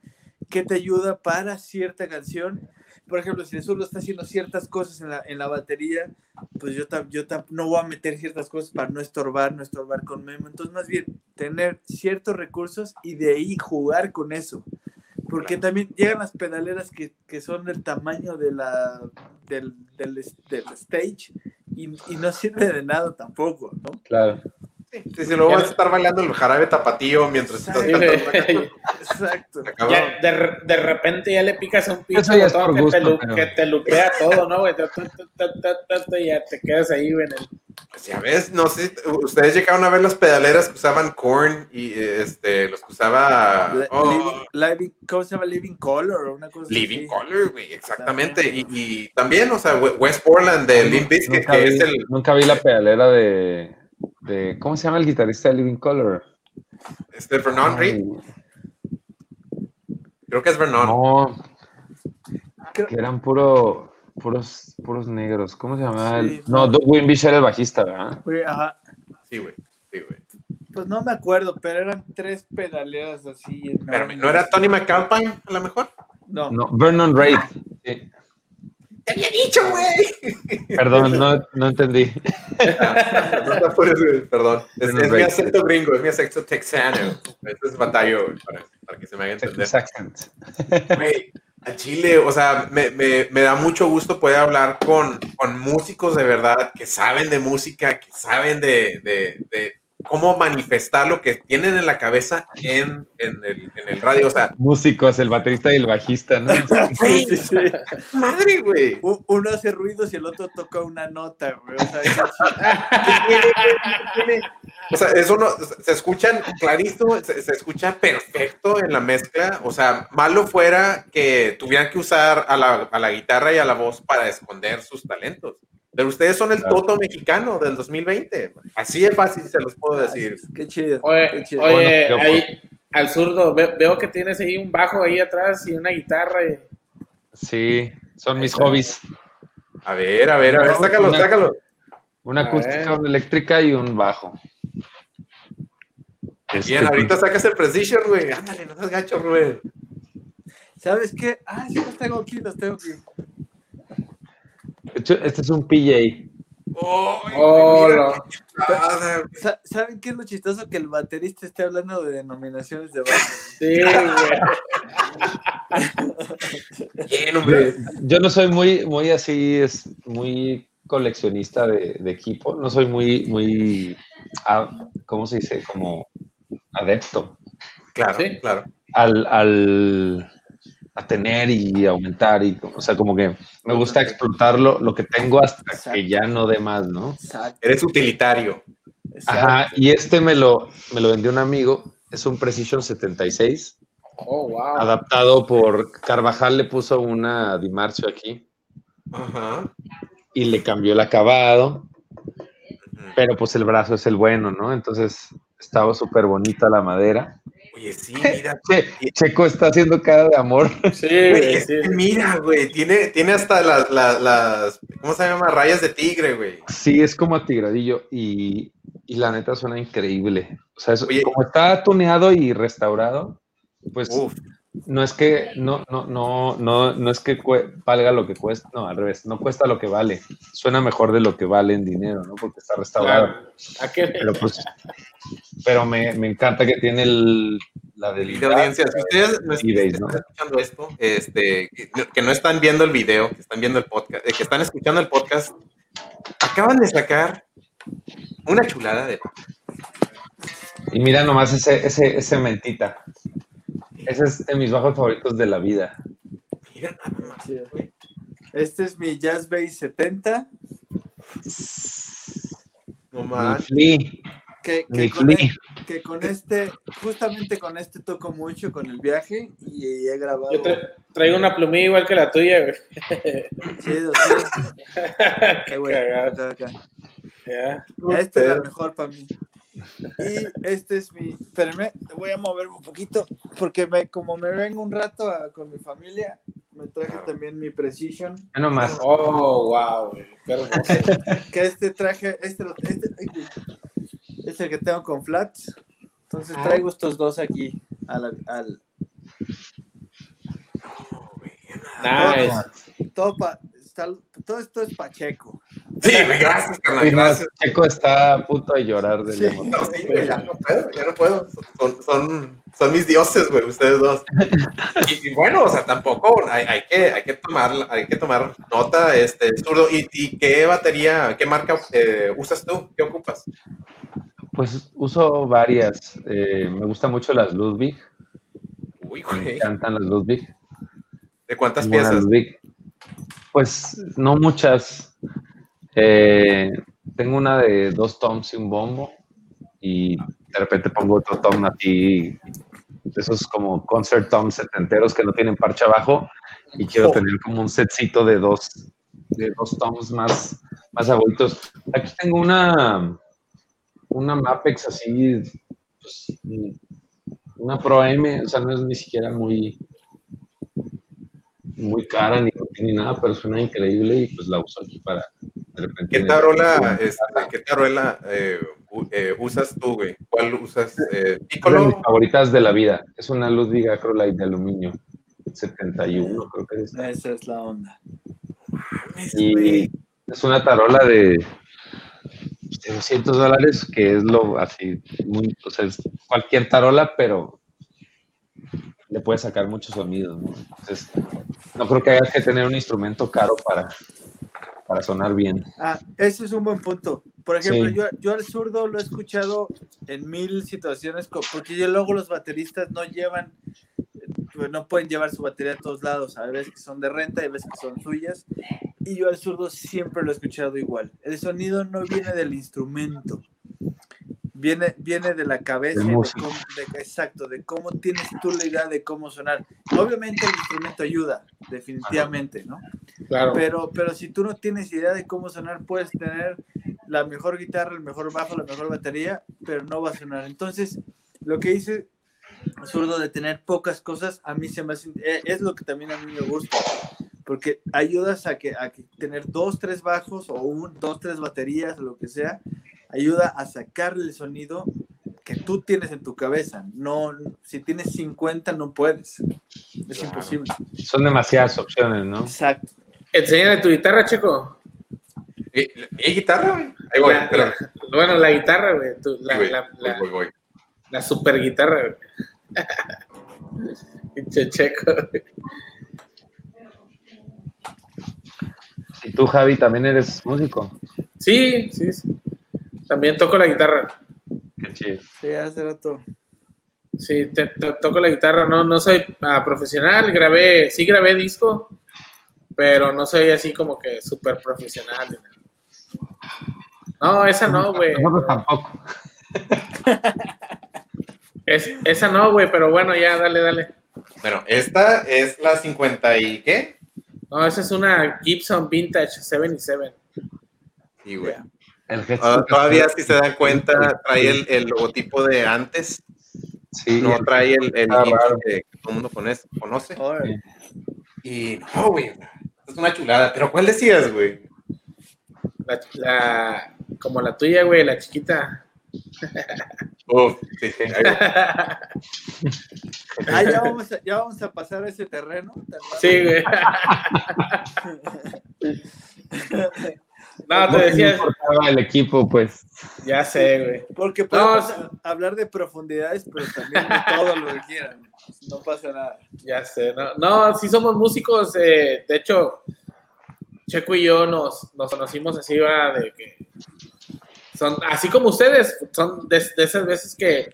qué te ayuda para cierta canción. Por ejemplo, si el zurdo está haciendo ciertas cosas en la, en la batería, pues yo, tam- yo tam- no voy a meter ciertas cosas para no estorbar, no estorbar con Memo. Entonces, más bien, tener ciertos recursos y de ahí jugar con eso. Porque también llegan las pedaleras que, que son del tamaño de la, del, del, del stage y, y no sirve de nada tampoco, ¿no? Claro. Sí, sí, sí, luego vas a estar bailando el jarabe tapatío mientras estás cantando. Exacto. Ya, de, de repente ya le picas a un por que, gusto, te pero- que te lupea todo, ¿no, güey? Y ya te quedas ahí, güey. en el- ya ves, no sé, ustedes llegaron a ver las pedaleras que usaban Korn y este, los que usaba oh, living, living- ¿Cómo se llama? Living Color o una cosa Living así. Color, güey, exactamente. Y, y también, o sea, We- West Portland de Limp Bizkit, Nunca que vi, es el, nunca vi la pedalera de, de. ¿Cómo se llama el guitarrista de Living Color? este Vernon Reed, creo que es Vernon. No, que eran puro, puros, puros negros. ¿Cómo se llamaba? Sí, el- no, Doug Wimbish era el bajista, ¿verdad? Güey, ajá. Sí, güey, sí, güey. Pues no me acuerdo, pero eran tres pedaleras así. Enormes. ¿no era Tony McAlpine a lo mejor? No. No, Vernon Reid. Sí. ¡Te había dicho, güey! Perdón, no, no entendí. No apures, güey, perdón. Es, mi acento gringo, es mi acento texano. Este es batallo, güey, para, para que se me haga entender. Texas accent. Güey, a Chile, o sea, me, me- me da mucho gusto poder hablar con, con músicos de verdad que saben de música, que saben de, de- de cómo manifestar lo que tienen en la cabeza en, en el, en el radio. O sea, Músicos, el baterista y el bajista, ¿no? Sí, sí, sí. madre, güey. Uno hace ruidos y el otro toca una nota, güey. O sea, es- O sea, eso no, se escuchan clarísimo, se, se escucha perfecto en la mezcla. O sea, malo fuera que tuvieran que usar a la, a la guitarra y a la voz para esconder sus talentos. Pero ustedes son el. Toto mexicano del 2020. Así de fácil se los puedo decir. Qué chido. qué Oye, chido. oye Bueno, yo, ahí, al zurdo, ve- veo que tienes ahí un bajo ahí atrás y una guitarra. y- Sí, son mis hobbies. A ver, a ver, a ver, sácalo, Una- sácalo. Una acústica, una eléctrica y un bajo. Este, Bien, ahorita sacas el Precision, güey. Ándale, no seas gacho, Rubén. ¿Sabes qué? Ah, sí, los tengo aquí, los tengo aquí. Este es un PJ. Oh, Oh, qué ¿Saben qué es lo chistoso? Que el baterista esté hablando de denominaciones de bajo. Sí, güey. Bien, hombre. Yo no soy muy, muy así, es muy coleccionista de, de equipo. No soy muy, muy a- ¿cómo se dice? Como adepto Claro, Sí. claro. al, al a tener y aumentar y o sea como que me gusta explotar lo, lo que tengo hasta Exacto. que ya no dé más, ¿no? Exacto. Eres utilitario. exacto. Ajá, y este me lo, me lo vendió un amigo, es un Precision 76, Oh, wow. adaptado por Carvajal, le puso una Dimarcio aquí Ajá. y le cambió el acabado, pero pues el brazo es el bueno, ¿no? Entonces estaba súper bonita la madera. Oye, sí, mira. Che, Checo está haciendo cara de amor. Sí, Güey, sí. mira, güey, tiene, tiene hasta las, las, las, ¿cómo se llama? Rayas de tigre, güey. Sí, es como atigradillo y, y la neta suena increíble. O sea, es- Oye. como está tuneado y restaurado, pues Uf, no es que no, no, no, no, no es que valga lo que cuesta, no, al revés, no cuesta lo que vale. Suena mejor de lo que vale en dinero, ¿no? Porque está restaurado. Claro. ¿A qué? Pero pues, pero me, me encanta que tiene el, la de debilidad. audiencia, si ustedes no eBay, están ¿no? escuchando esto, este, que, que no están viendo el video, que están viendo el podcast, eh, que están escuchando el podcast, acaban de sacar una chulada de Y mira nomás ese, ese, ese mentita. Ese es de mis bajos favoritos de la vida. Mira. Este es mi Jazz Bass 70, No más. Que, con, e- que con este, justamente con este toco mucho con el viaje y he grabado. Yo tra- traigo una plumilla igual que la tuya, güey. Chido, sí. Qué Qué bueno. Ya. Esta es la mejor para mí. Y este es mi. Espérenme, te voy a mover un poquito. Porque me, como me vengo un rato a- con mi familia, me traje también mi Precision. Ve nomás. Oh, wow. Que este traje, este, este, es el que tengo con flats. Entonces traigo estos dos aquí al, al Nice. todo, pa- está- todo esto es Pacheco. Sí, gracias, carnal, gracias. Checo está a punto de llorar del Sí. No, sí, güey, ya no puedo, ya no puedo. Son, son, son mis dioses, güey, ustedes dos. Y, y bueno, o sea, tampoco hay, hay que, hay que tomar, hay que tomar nota, este, zurdo. ¿Y, y qué batería, qué marca eh, usas tú? ¿Qué ocupas? Pues uso varias. Eh, me gustan mucho las Ludwig. Uy, Me güey. encantan las Ludwig. ¿De cuántas piezas? Ludwig. Pues no muchas. Eh, tengo una de dos toms y un bombo. Y de repente pongo otro tom así. Esos como concert toms setenteros que no tienen parche abajo. Y quiero Oh. tener como un setcito de dos, de dos toms más, más aguditos. Aquí tengo una, una Mapex así, pues, una Pro M, o sea, no es ni siquiera muy, muy cara ni, ni nada, pero suena increíble y pues la uso aquí para de repente. ¿Qué tarola, este, qué tarola eh, eh, usas tú, güey? ¿Cuál usas? Eh, Una de mis favoritas de la vida. Es una Ludwig Acrolite de aluminio. 71, creo que es. Esa es la onda. Y es una tarola de, de 200 dólares, que es lo así, muy, o sea, es cualquier tarola, pero le puede sacar muchos sonidos, ¿no? Entonces, no creo que haya que tener un instrumento caro para, para sonar bien. Ah, ese es un buen punto. Por ejemplo, Sí. yo, yo al zurdo lo he escuchado en mil situaciones, porque yo luego los bateristas no llevan, pues no pueden llevar su batería a todos lados. Hay veces que son de renta, hay veces que son suyas. Y yo al zurdo siempre lo he escuchado igual. El sonido no viene del instrumento, viene, viene de la cabeza, de cómo- de- exacto, de cómo tienes tú la idea de cómo sonar. Obviamente el instrumento ayuda, definitivamente, ¿no? Claro. Pero, pero si tú no tienes idea de cómo sonar, puedes tener la mejor guitarra, el mejor bajo, la mejor batería, pero no va a sonar. Entonces, lo que dice zurdo de tener pocas cosas, a mí se me hace, eh, es lo que también a mí me gusta, porque ayudas a que, a que tener dos, tres bajos o un, dos, tres baterías, o lo que sea, ayuda a sacarle el sonido que tú tienes en tu cabeza. No, si tienes 50 no puedes. Es Claro. imposible. Son demasiadas opciones, ¿no? Exacto. Enséñale tu guitarra, Checo. ¿Y, y guitarra, güey? Ahí voy, La- espérame. la- bueno, la guitarra, güey. tu- la, Voy, la, voy, la- voy, voy. la super guitarra, güey. Checo. Y tú, Javi, también eres músico. Sí, sí, sí. También toco la guitarra. Qué chido. Sí, hace rato. Sí, te- te- toco la guitarra. No, no soy ah, profesional. Grabé, sí grabé disco, pero no soy así como que súper profesional. ni nada. No, esa no, güey. Nosotros tampoco. Es- esa no, güey, pero bueno, ya, dale, dale. Bueno, esta es la 50 y ¿qué? No, esa es una Gibson Vintage 77. Sí, güey. El Ah, todavía, si se dan cuenta, trae el, el logotipo de antes. Sí, No trae el, el Ah, que, que todo el mundo conoce. conoce. Y no, güey. Es una chulada. Pero ¿cuál decías, güey? La, la- como la tuya, güey, la chiquita. Uf, sí, sí. Ah, ya vamos, a, ya vamos a pasar a ese terreno. Sí, güey. No, te No decía, importaba el equipo, pues. ya sé, güey. Porque No, podemos sí. hablar de profundidades, pero también de todo lo que quieran. No pasa nada. Ya sé, no, no sí somos músicos, eh, de hecho, Checo y yo nos, nos conocimos así, va, de que son, así como ustedes, son de, de esas veces que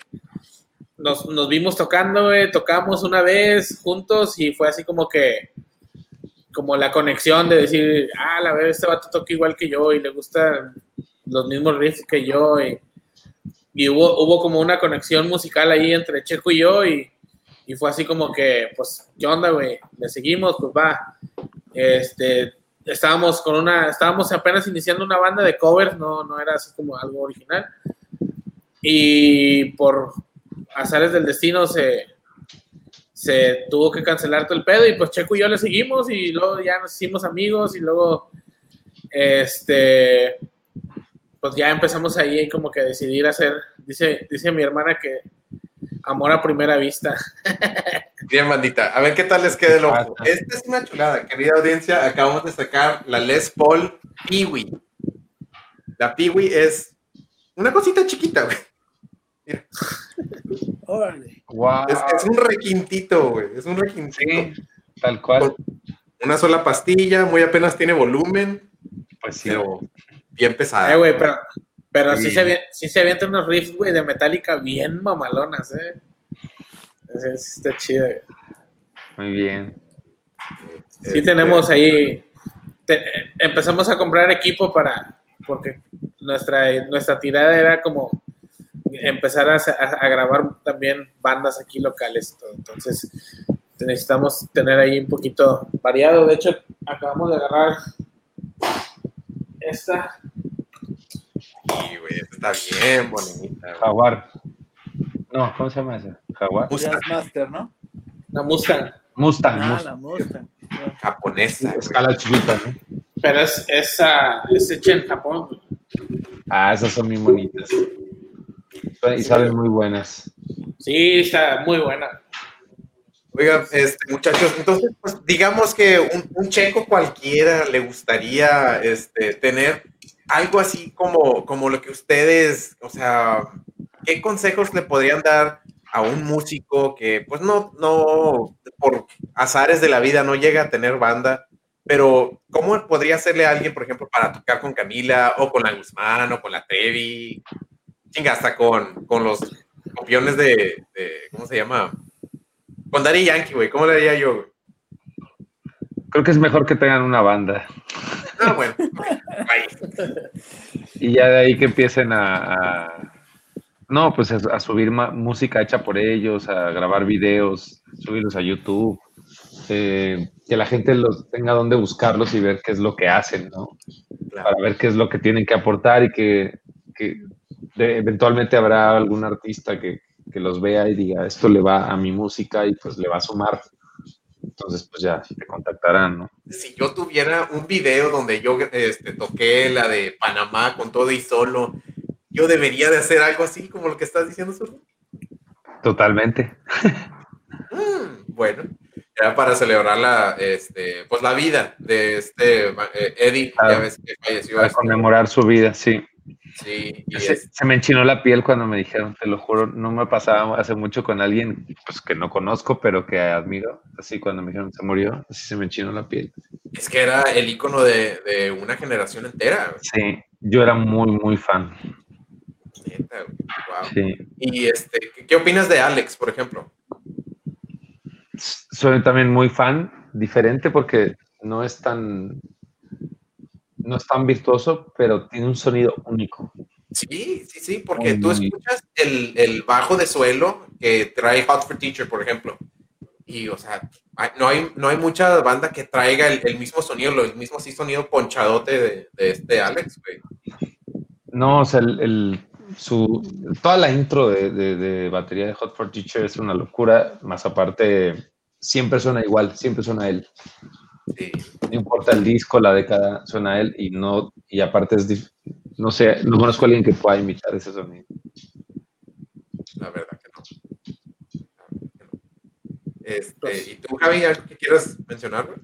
nos, nos vimos tocando, güey, tocamos una vez juntos y fue así como que, como la conexión de decir, ah, la verdad, este vato toca igual que yo y le gustan los mismos riffs que yo y, hubo, hubo como una conexión musical ahí entre Checo y yo y, y fue así como que, pues, ¿qué onda, güey? Le seguimos, pues va. Este, estábamos con una, estábamos apenas iniciando una banda de covers, no, no era así como algo original. Y por azares del destino se, se tuvo que cancelar todo el pedo y pues Checo y yo le seguimos y luego ya nos hicimos amigos y luego, este, pues ya empezamos ahí como que a decidir hacer, dice, dice mi hermana que amor a primera vista. Bien, bandita. A ver qué tal les queda el ojo. Esta es una chulada, querida audiencia. Acabamos de sacar la Les Paul Peewee. La Peewee es una cosita chiquita, güey. Órale. Wow. Es, es un requintito, güey. Es un requintito. Sí, tal cual. Una sola pastilla, muy apenas tiene volumen, Pues sí. pero bien pesada. Eh, güey, pero, pero sí, Sí. se, sí se avientan unos riffs, güey, de Metallica bien mamalonas, ¿eh? Sí, está chido. güey. Muy bien. Sí Este, tenemos ahí, te- empezamos a comprar equipo para, porque nuestra, nuestra tirada era como empezar a, a- a grabar también bandas aquí locales, todo. entonces necesitamos tener ahí un poquito variado. De hecho, acabamos de agarrar esta. Sí, güey, esta está bien bonita. güey. Jaguar. No, ¿cómo se llama esa? Jaguar. Mustang, Jazzmaster, ¿no? La Mustang, Mustang. Ah, Mustang. la Mustang. japonesa. güey. Escala chiquita, ¿no? pero es, es, ah, es hecha en Japón. Ah, esas son muy bonitas. Y saben muy buenas. Sí, está muy buena. Oiga, este, muchachos, entonces, pues, digamos que un, un checo cualquiera le gustaría este, tener algo así como, como lo que ustedes, o sea, ¿qué consejos le podrían dar a un músico que, pues, no, no, por azares de la vida no llega a tener banda, pero ¿cómo podría hacerle a alguien, por ejemplo, para tocar con Camila o con la Guzmán o con la Trevi? Chinga, hasta con, con los copiones de, de, ¿cómo se llama? Con Daddy Yankee, güey, ¿cómo le haría yo? güey? Creo que es mejor que tengan una banda. Ah, bueno. Y ya de ahí que empiecen a, a- no, pues a, subir música hecha por ellos, a grabar videos, subirlos a YouTube, eh, que la gente los tenga donde buscarlos y ver qué es lo que hacen, ¿no? Claro. Para ver qué es lo que tienen que aportar y que, que de- eventualmente habrá algún artista que, que los vea y diga, esto le va a mi música y pues le va a sumar. Entonces, pues ya te contactarán, ¿no? Si yo tuviera un video donde yo este, toqué la de Panamá con todo y solo, yo debería de hacer algo así como lo que estás diciendo, Zurdo. Totalmente. Mm, bueno, era para celebrar la, este, pues la vida de este eh, Eddie, ya Claro. ves que falleció. Para este, conmemorar su vida, sí. Sí, y Se, es- se me enchinó la piel cuando me dijeron, te lo juro, no me pasaba hace mucho con alguien pues, que no conozco, pero que admiro. Así cuando me dijeron se murió, así se me enchinó la piel. es que era el icono de, de una generación entera. güey. Sí, yo era muy, muy fan. Neta, güey. Wow. Sí. Y este, ¿qué- ¿qué opinas de Alex, por ejemplo? Soy también muy fan, diferente porque no es tan no es tan virtuoso, pero tiene un sonido único. Sí, sí, sí, porque Muy, tú escuchas el, el bajo de suelo que trae Hot for Teacher, por ejemplo. Y, o sea, no hay, no hay mucha banda que traiga el, el mismo sonido, lo- el mismo así sonido ponchadote de, de este Alex, güey. No, o sea, el, el- su, toda la intro de, de- de batería de Hot for Teacher es una locura, más aparte, siempre suena igual, siempre suena él. Sí, No importa el disco, la década, suena él y no, y aparte es, dif- no sé, no conozco a alguien que pueda imitar ese sonido. la verdad que no. La verdad que no. Este, ¿Y tú, Javi, algo que quieras mencionar, güey?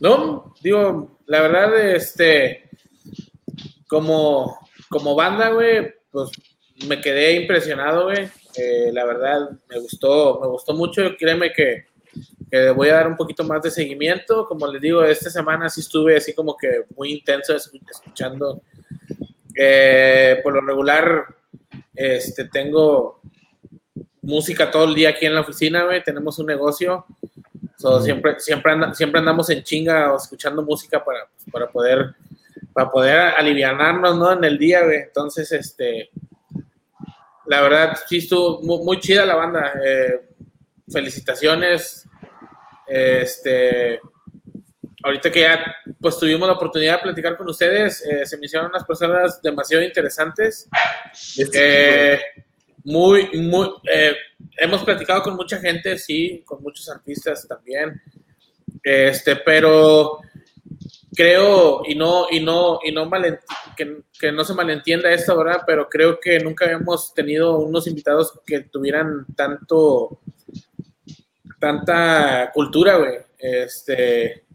No, digo, la verdad, este, como, como banda, güey, pues me quedé impresionado, güey. Eh, la verdad, me gustó, me gustó mucho. Créeme que, que voy a dar un poquito más de seguimiento. Como les digo, esta semana sí estuve así como que muy intenso escu- escuchando. Eh, por lo regular, este, tengo música todo el día aquí en la oficina, güey. Tenemos un negocio. So, siempre, siempre, anda- siempre andamos en chinga escuchando música para, para poder para poder alivianarnos, ¿no? En el día, güey. Entonces, este, la verdad, sí estuvo muy, muy chida la banda. Eh, felicitaciones. Este, ahorita que ya, pues tuvimos la oportunidad de platicar con ustedes, eh, se me hicieron unas personas demasiado interesantes. Eh, muy, muy, eh, hemos platicado con mucha gente, sí, con muchos artistas también. Este, pero creo, y no, y no, y no que, que no se malentienda esto, ¿verdad? Pero creo que nunca habíamos tenido unos invitados que tuvieran tanto, tanta cultura, güey, este,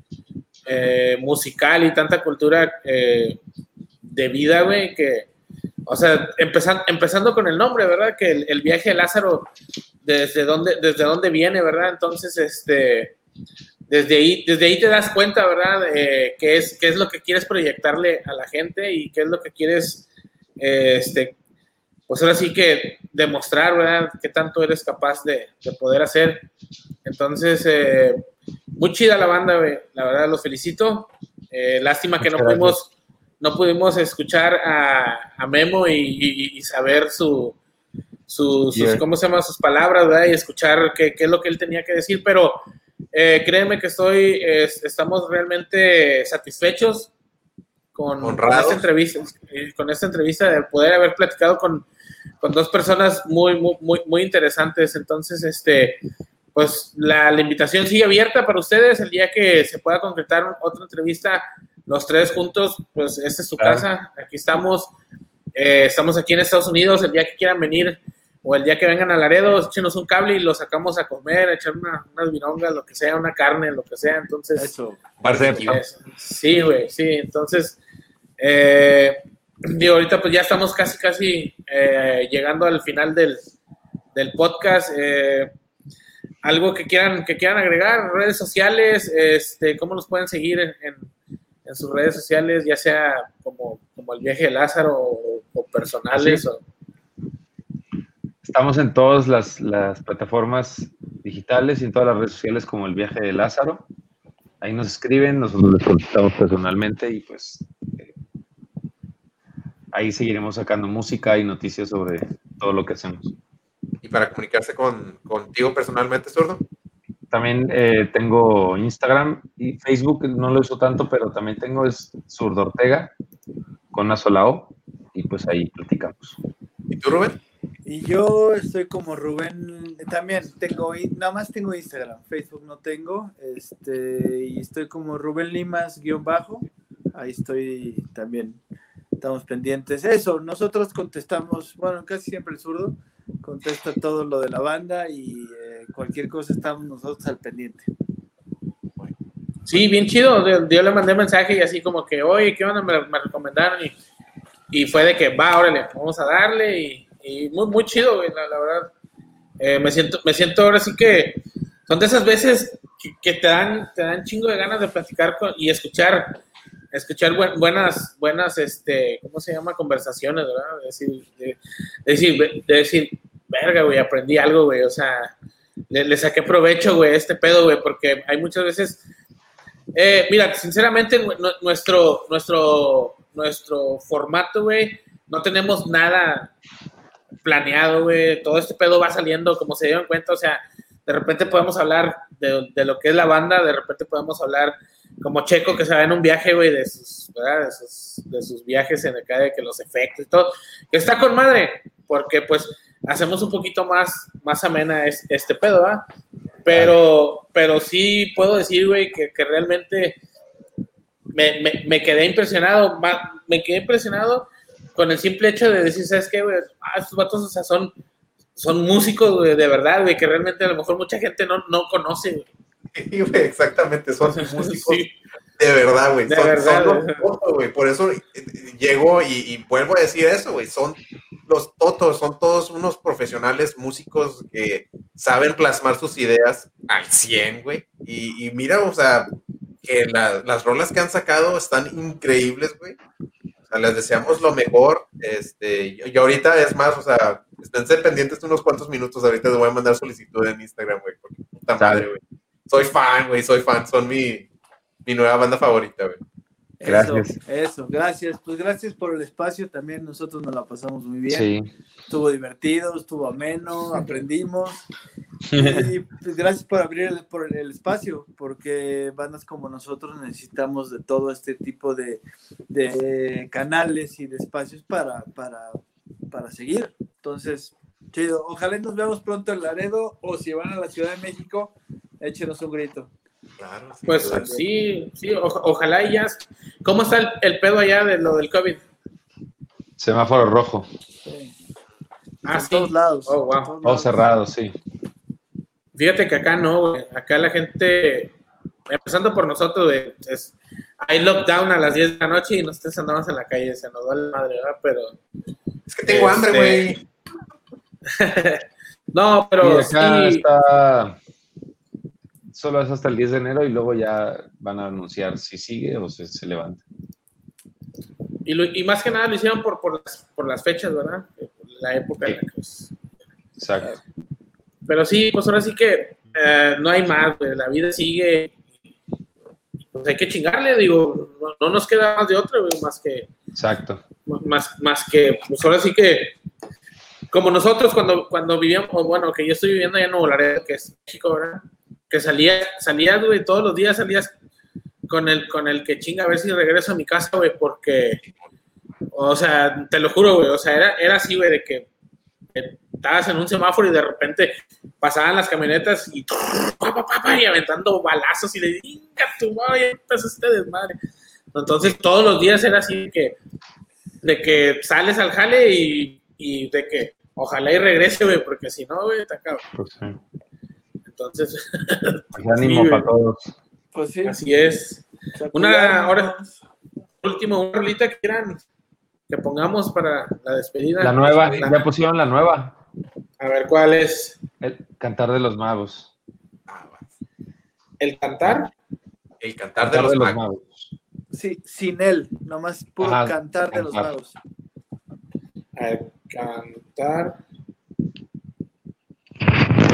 eh, musical y tanta cultura eh, de vida, güey, que, o sea, empezando, empezando con el nombre, ¿verdad? Que el, viaje de Lázaro, desde dónde, desde dónde viene, ¿verdad? Entonces, este, desde ahí, desde ahí te das cuenta, ¿verdad? Eh, qué, es, qué es lo que quieres proyectarle a la gente y qué es lo que quieres, este, pues ahora sí que demostrar, ¿verdad? Qué tanto eres capaz de, de poder hacer. Entonces, eh, muy chida la banda, güey. La verdad, los felicito. Eh, lástima que no Muchas pudimos, no pudimos escuchar a, a Memo y, y- y saber su, su- sus, Yeah. ¿cómo se llama? Sus palabras, ¿verdad? Y escuchar qué, qué es lo que él tenía que decir, pero eh, créeme que estoy, es- estamos realmente satisfechos con, con esta entrevista, eh, con esta entrevista de poder haber platicado con, con dos personas muy, muy, muy, muy interesantes. Entonces, este, pues la, la invitación sigue abierta para ustedes el día que se pueda concretar otra entrevista, los tres juntos, pues esta es su Claro. casa, aquí estamos, eh, estamos aquí en Estados Unidos, el día que quieran venir o el día que vengan a Laredo, échenos un cable y los sacamos a comer, a echar una, unas virongas, lo que sea, una carne, lo que sea, entonces... Eso. Es- Sí, güey, sí. Entonces, eh, digo, ahorita pues ya estamos casi, casi eh, llegando al final del, del podcast. Eh, algo que quieran, que quieran agregar, redes sociales, este, cómo los pueden seguir en, en- en sus redes sociales, ya sea como, como el viaje de Lázaro o, o personales. O, Estamos en todas las, las plataformas digitales y en todas las redes sociales como el viaje de Lázaro. Ahí nos escriben, nosotros les contestamos personalmente y pues ahí seguiremos sacando música y noticias sobre todo lo que hacemos. Y para comunicarse con, contigo personalmente, zurdo. También eh, tengo Instagram y Facebook, no lo uso tanto, pero también tengo es Zurdo Ortega con una sola O y pues ahí platicamos. ¿Y tú, Rubén? Y yo estoy como Rubén, también tengo, nada más tengo Instagram, Facebook no tengo, este, y estoy como Rubén Limas guion bajo, ahí estoy también, estamos pendientes. Eso, nosotros contestamos, bueno, casi siempre el zurdo contesta todo lo de la banda y eh, cualquier cosa estamos nosotros al pendiente. Sí, bien chido. Yo le mandé mensaje y así como que, oye, ¿qué onda? Me, me recomendaron y, y fue de que, va, órale, vamos a darle y, y muy, muy chido, güey, la, la verdad. Eh, me siento, me siento ahora sí que son de esas veces que, que te dan, te dan chingo de ganas de platicar con- y escuchar, escuchar buen- buenas, buenas, este, ¿cómo se llama? Conversaciones, ¿verdad? De decir, de, de decir, de decir, verga, güey, aprendí algo, güey, o sea, le, saqué provecho, güey, este pedo, güey, porque hay muchas veces, eh, mira, sinceramente, nu- nu- nuestro, nuestro, nuestro formato, güey, no tenemos nada planeado, güey, todo este pedo va saliendo como se dieron cuenta, o sea, de repente podemos hablar de, de lo que es la banda, de repente podemos hablar como Checo que se va en un viaje, güey, de sus, viajes en acá, de que los efectos y todo, está con madre, porque pues hacemos un poquito más, más amena es- este pedo, ¿verdad? Pero, pero sí puedo decir, güey, que, que realmente me, me, quedé impresionado, me quedé impresionado con el simple hecho de decir, ¿sabes qué, güey? Ah, estos vatos, o sea, son, son músicos, güey, de verdad, güey, que realmente a lo mejor mucha gente no, no conoce, güey. Sí, güey, exactamente, son músicos Sí. de verdad, güey. Son, verdad, son los totos, güey. Por eso eh, llego y, y vuelvo a decir eso, güey. Son los totos, son todos unos profesionales músicos que saben plasmar sus ideas al 100, güey. Y, y mira, o sea, que la- las rolas que han sacado están increíbles, güey. O sea, les deseamos lo mejor. Este, y ahorita es más, o sea, esténse pendientes de unos cuantos minutos. Ahorita les voy a mandar solicitud en Instagram, güey. Porque puta madre, güey. Soy fan, güey, soy fan. Son mi, mi nueva banda favorita, güey. Gracias. Eso, eso, gracias. Pues gracias por el espacio. También nosotros nos la pasamos muy bien. Sí. Estuvo divertido, estuvo ameno, aprendimos. Y pues, gracias por abrir el, por el espacio, porque bandas como nosotros necesitamos de todo este tipo de, de canales y de espacios para, para, para seguir. Entonces, chido. Ojalá nos veamos pronto en Laredo o si van a la Ciudad de México, échenos un grito. Claro, sí, Pues claro. sí, sí, o- ojalá y ya. ¿Cómo está el, el pedo allá de lo del COVID? Semáforo rojo. Sí. Ah, sí. todos lados. Oh, wow. todos Todo lados. cerrado, sí. Fíjate que acá no, güey. Acá la gente, empezando por nosotros, güey, es, hay lockdown a las 10 de la noche y nosotros andamos en la calle, se nos va la madre, ¿verdad? Pero, Es que tengo hambre, Este, güey. no, Y pero acá sí, está. Solo es hasta el 10 de enero y luego ya van a anunciar si sigue o se, se levanta. y, lo- y más que nada lo hicieron por, por, las, por las fechas, ¿verdad? La época en la que es. Exacto. Pero sí, pues ahora sí que eh, no hay más, güey. La vida sigue. Pues hay que chingarle, digo, no, no nos queda más de otra, güey, más que, Exacto. más, más que, pues ahora sí que, como nosotros cuando, cuando vivíamos, bueno, que yo estoy viviendo allá en Nuevo Laredo, que es México, ¿verdad? Que salía, salías, güey, todos los días salías con el, con el que chinga a ver si regreso a mi casa, güey, porque, o sea, te lo juro, güey, o sea, era, era así, güey, de que estabas en un semáforo y de repente pasaban las camionetas y, pa, y aventando balazos y le digo, tu madre, empezó este desmadre. Entonces, todos los días era así de que, de que sales al jale y, y de que ojalá y regrese, güey, porque si no, güey, está cabrón. Pues, sí. Entonces, Pues ánimo Sí, para todos. Pues sí. así es. Una cuidarnos. hora- Último, una rolita que quieran que pongamos para la despedida. La nueva, La- ya pusieron la nueva. a ver, ¿cuál es? El Cantar de los Magos. ¿El cantar? El cantar de los magos. Magos. Sí, sin él, nomás puro Ajá, cantar de los magos. A ver, cantar.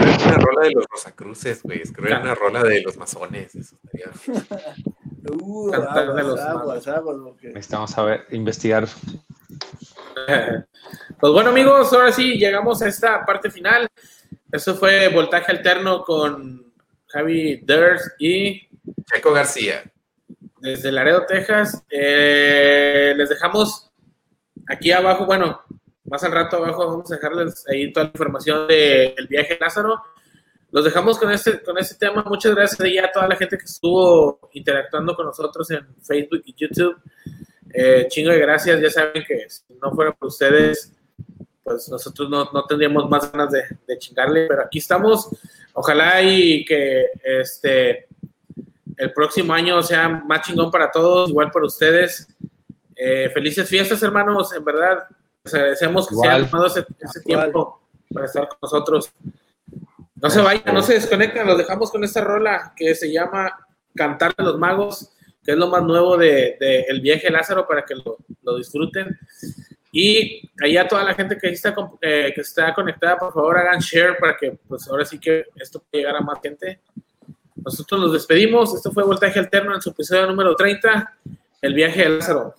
Escribir una rola de los Rosacruces, güey. Escribir una rola de los masones. Eso estaría. Uh, Cantar de aguas, los aguas, aguas, porque Necesitamos saber, investigar. Pues bueno, amigos, ahora sí llegamos a esta parte final. Eso fue Voltaje Alterno con Javi Ders y Checo García. desde Laredo, Texas. Eh, les dejamos aquí abajo, bueno, más al rato abajo vamos a dejarles ahí toda la información del viaje Lázaro. Los dejamos con este, con este tema. Muchas gracias ahí a toda la gente que estuvo interactuando con nosotros en Facebook y YouTube. Eh, chingo de gracias. Ya saben que si no fuera por ustedes, pues nosotros no, no tendríamos más ganas de, de chingarle. Pero aquí estamos. Ojalá y que este el próximo año sea más chingón para todos, igual para ustedes. Eh, felices fiestas, hermanos. En verdad, les agradecemos que se hayan tomado ese, ese tiempo para estar con nosotros. No se vayan, no se desconecten, los dejamos con esta rola que se llama Cantar de los Magos. que es lo más nuevo de, de El Viaje Lázaro, para que lo, lo disfruten. Y allá toda la gente que está, con- eh, que está conectada, por favor hagan share para que pues ahora sí que esto pueda llegar a más gente. Nosotros nos despedimos. Esto fue Voltaje Alterno en su episodio número 30, El Viaje de Lázaro.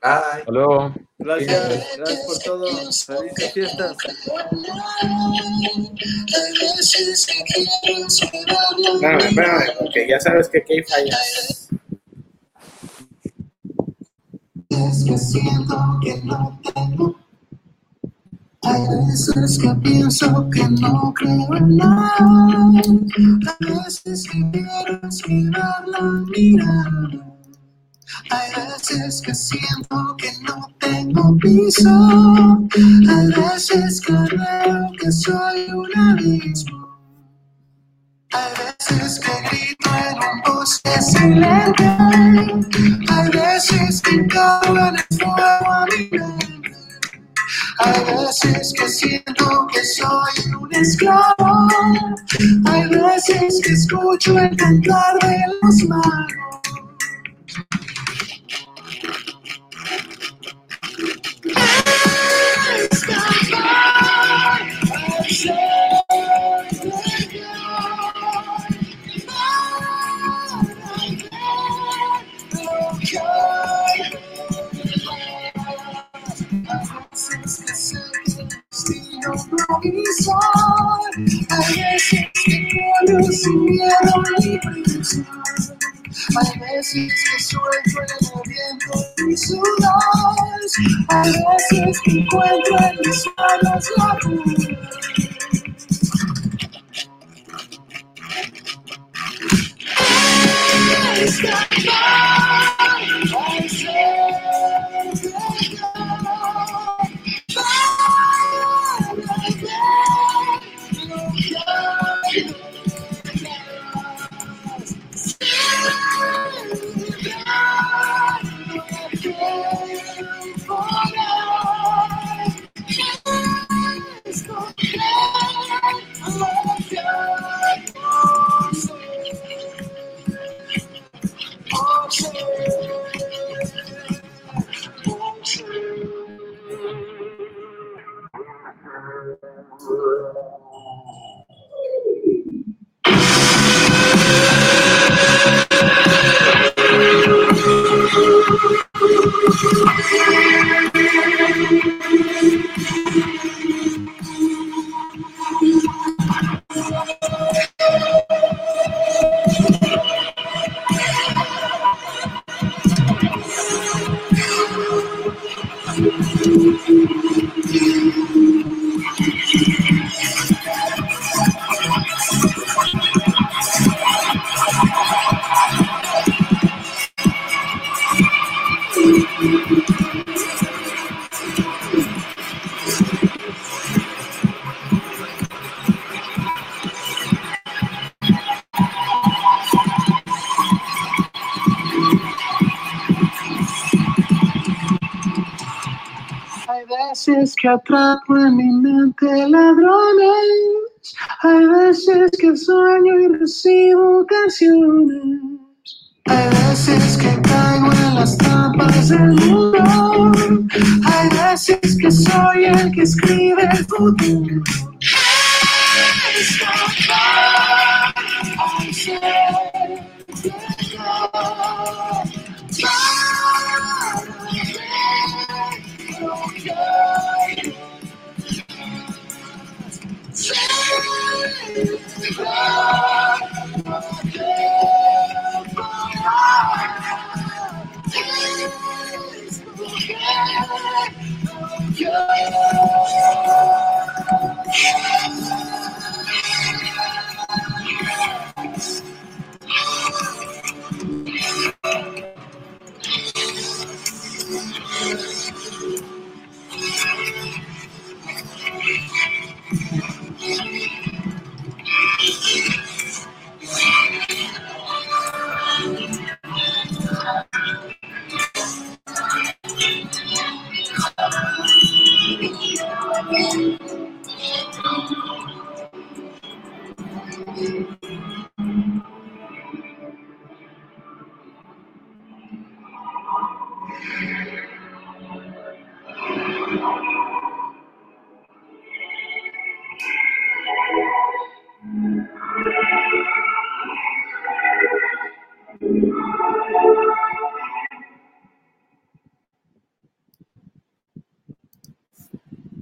Hasta luego. Gracias, gracias por todo. Felices fiestas. Espérame, espérame, porque ya sabes que aquí hay fallas. Es que siento que no tengo. Hay veces que pienso que no creo en nada. Hay veces que quiero esquivar la mirada. Hay veces que siento que no tengo piso. Hay veces que veo que soy un abismo. Hay veces que grito en un bosque silente. Hay veces que caigo en el fuego a mi mente. Hay veces que siento que soy un esclavo. Hay veces que escucho el cantar de los magos. Hay veces que quiero sin miedo ni prisa. Hay veces que suelto el viento y sudor. Hay veces que encuentro en mis manos la pura. Escapar al que atrapo en mi mente ladrones, hay veces que sueño y recibo canciones, hay veces que caigo en las trampas del mundo, hay veces que soy el que escribe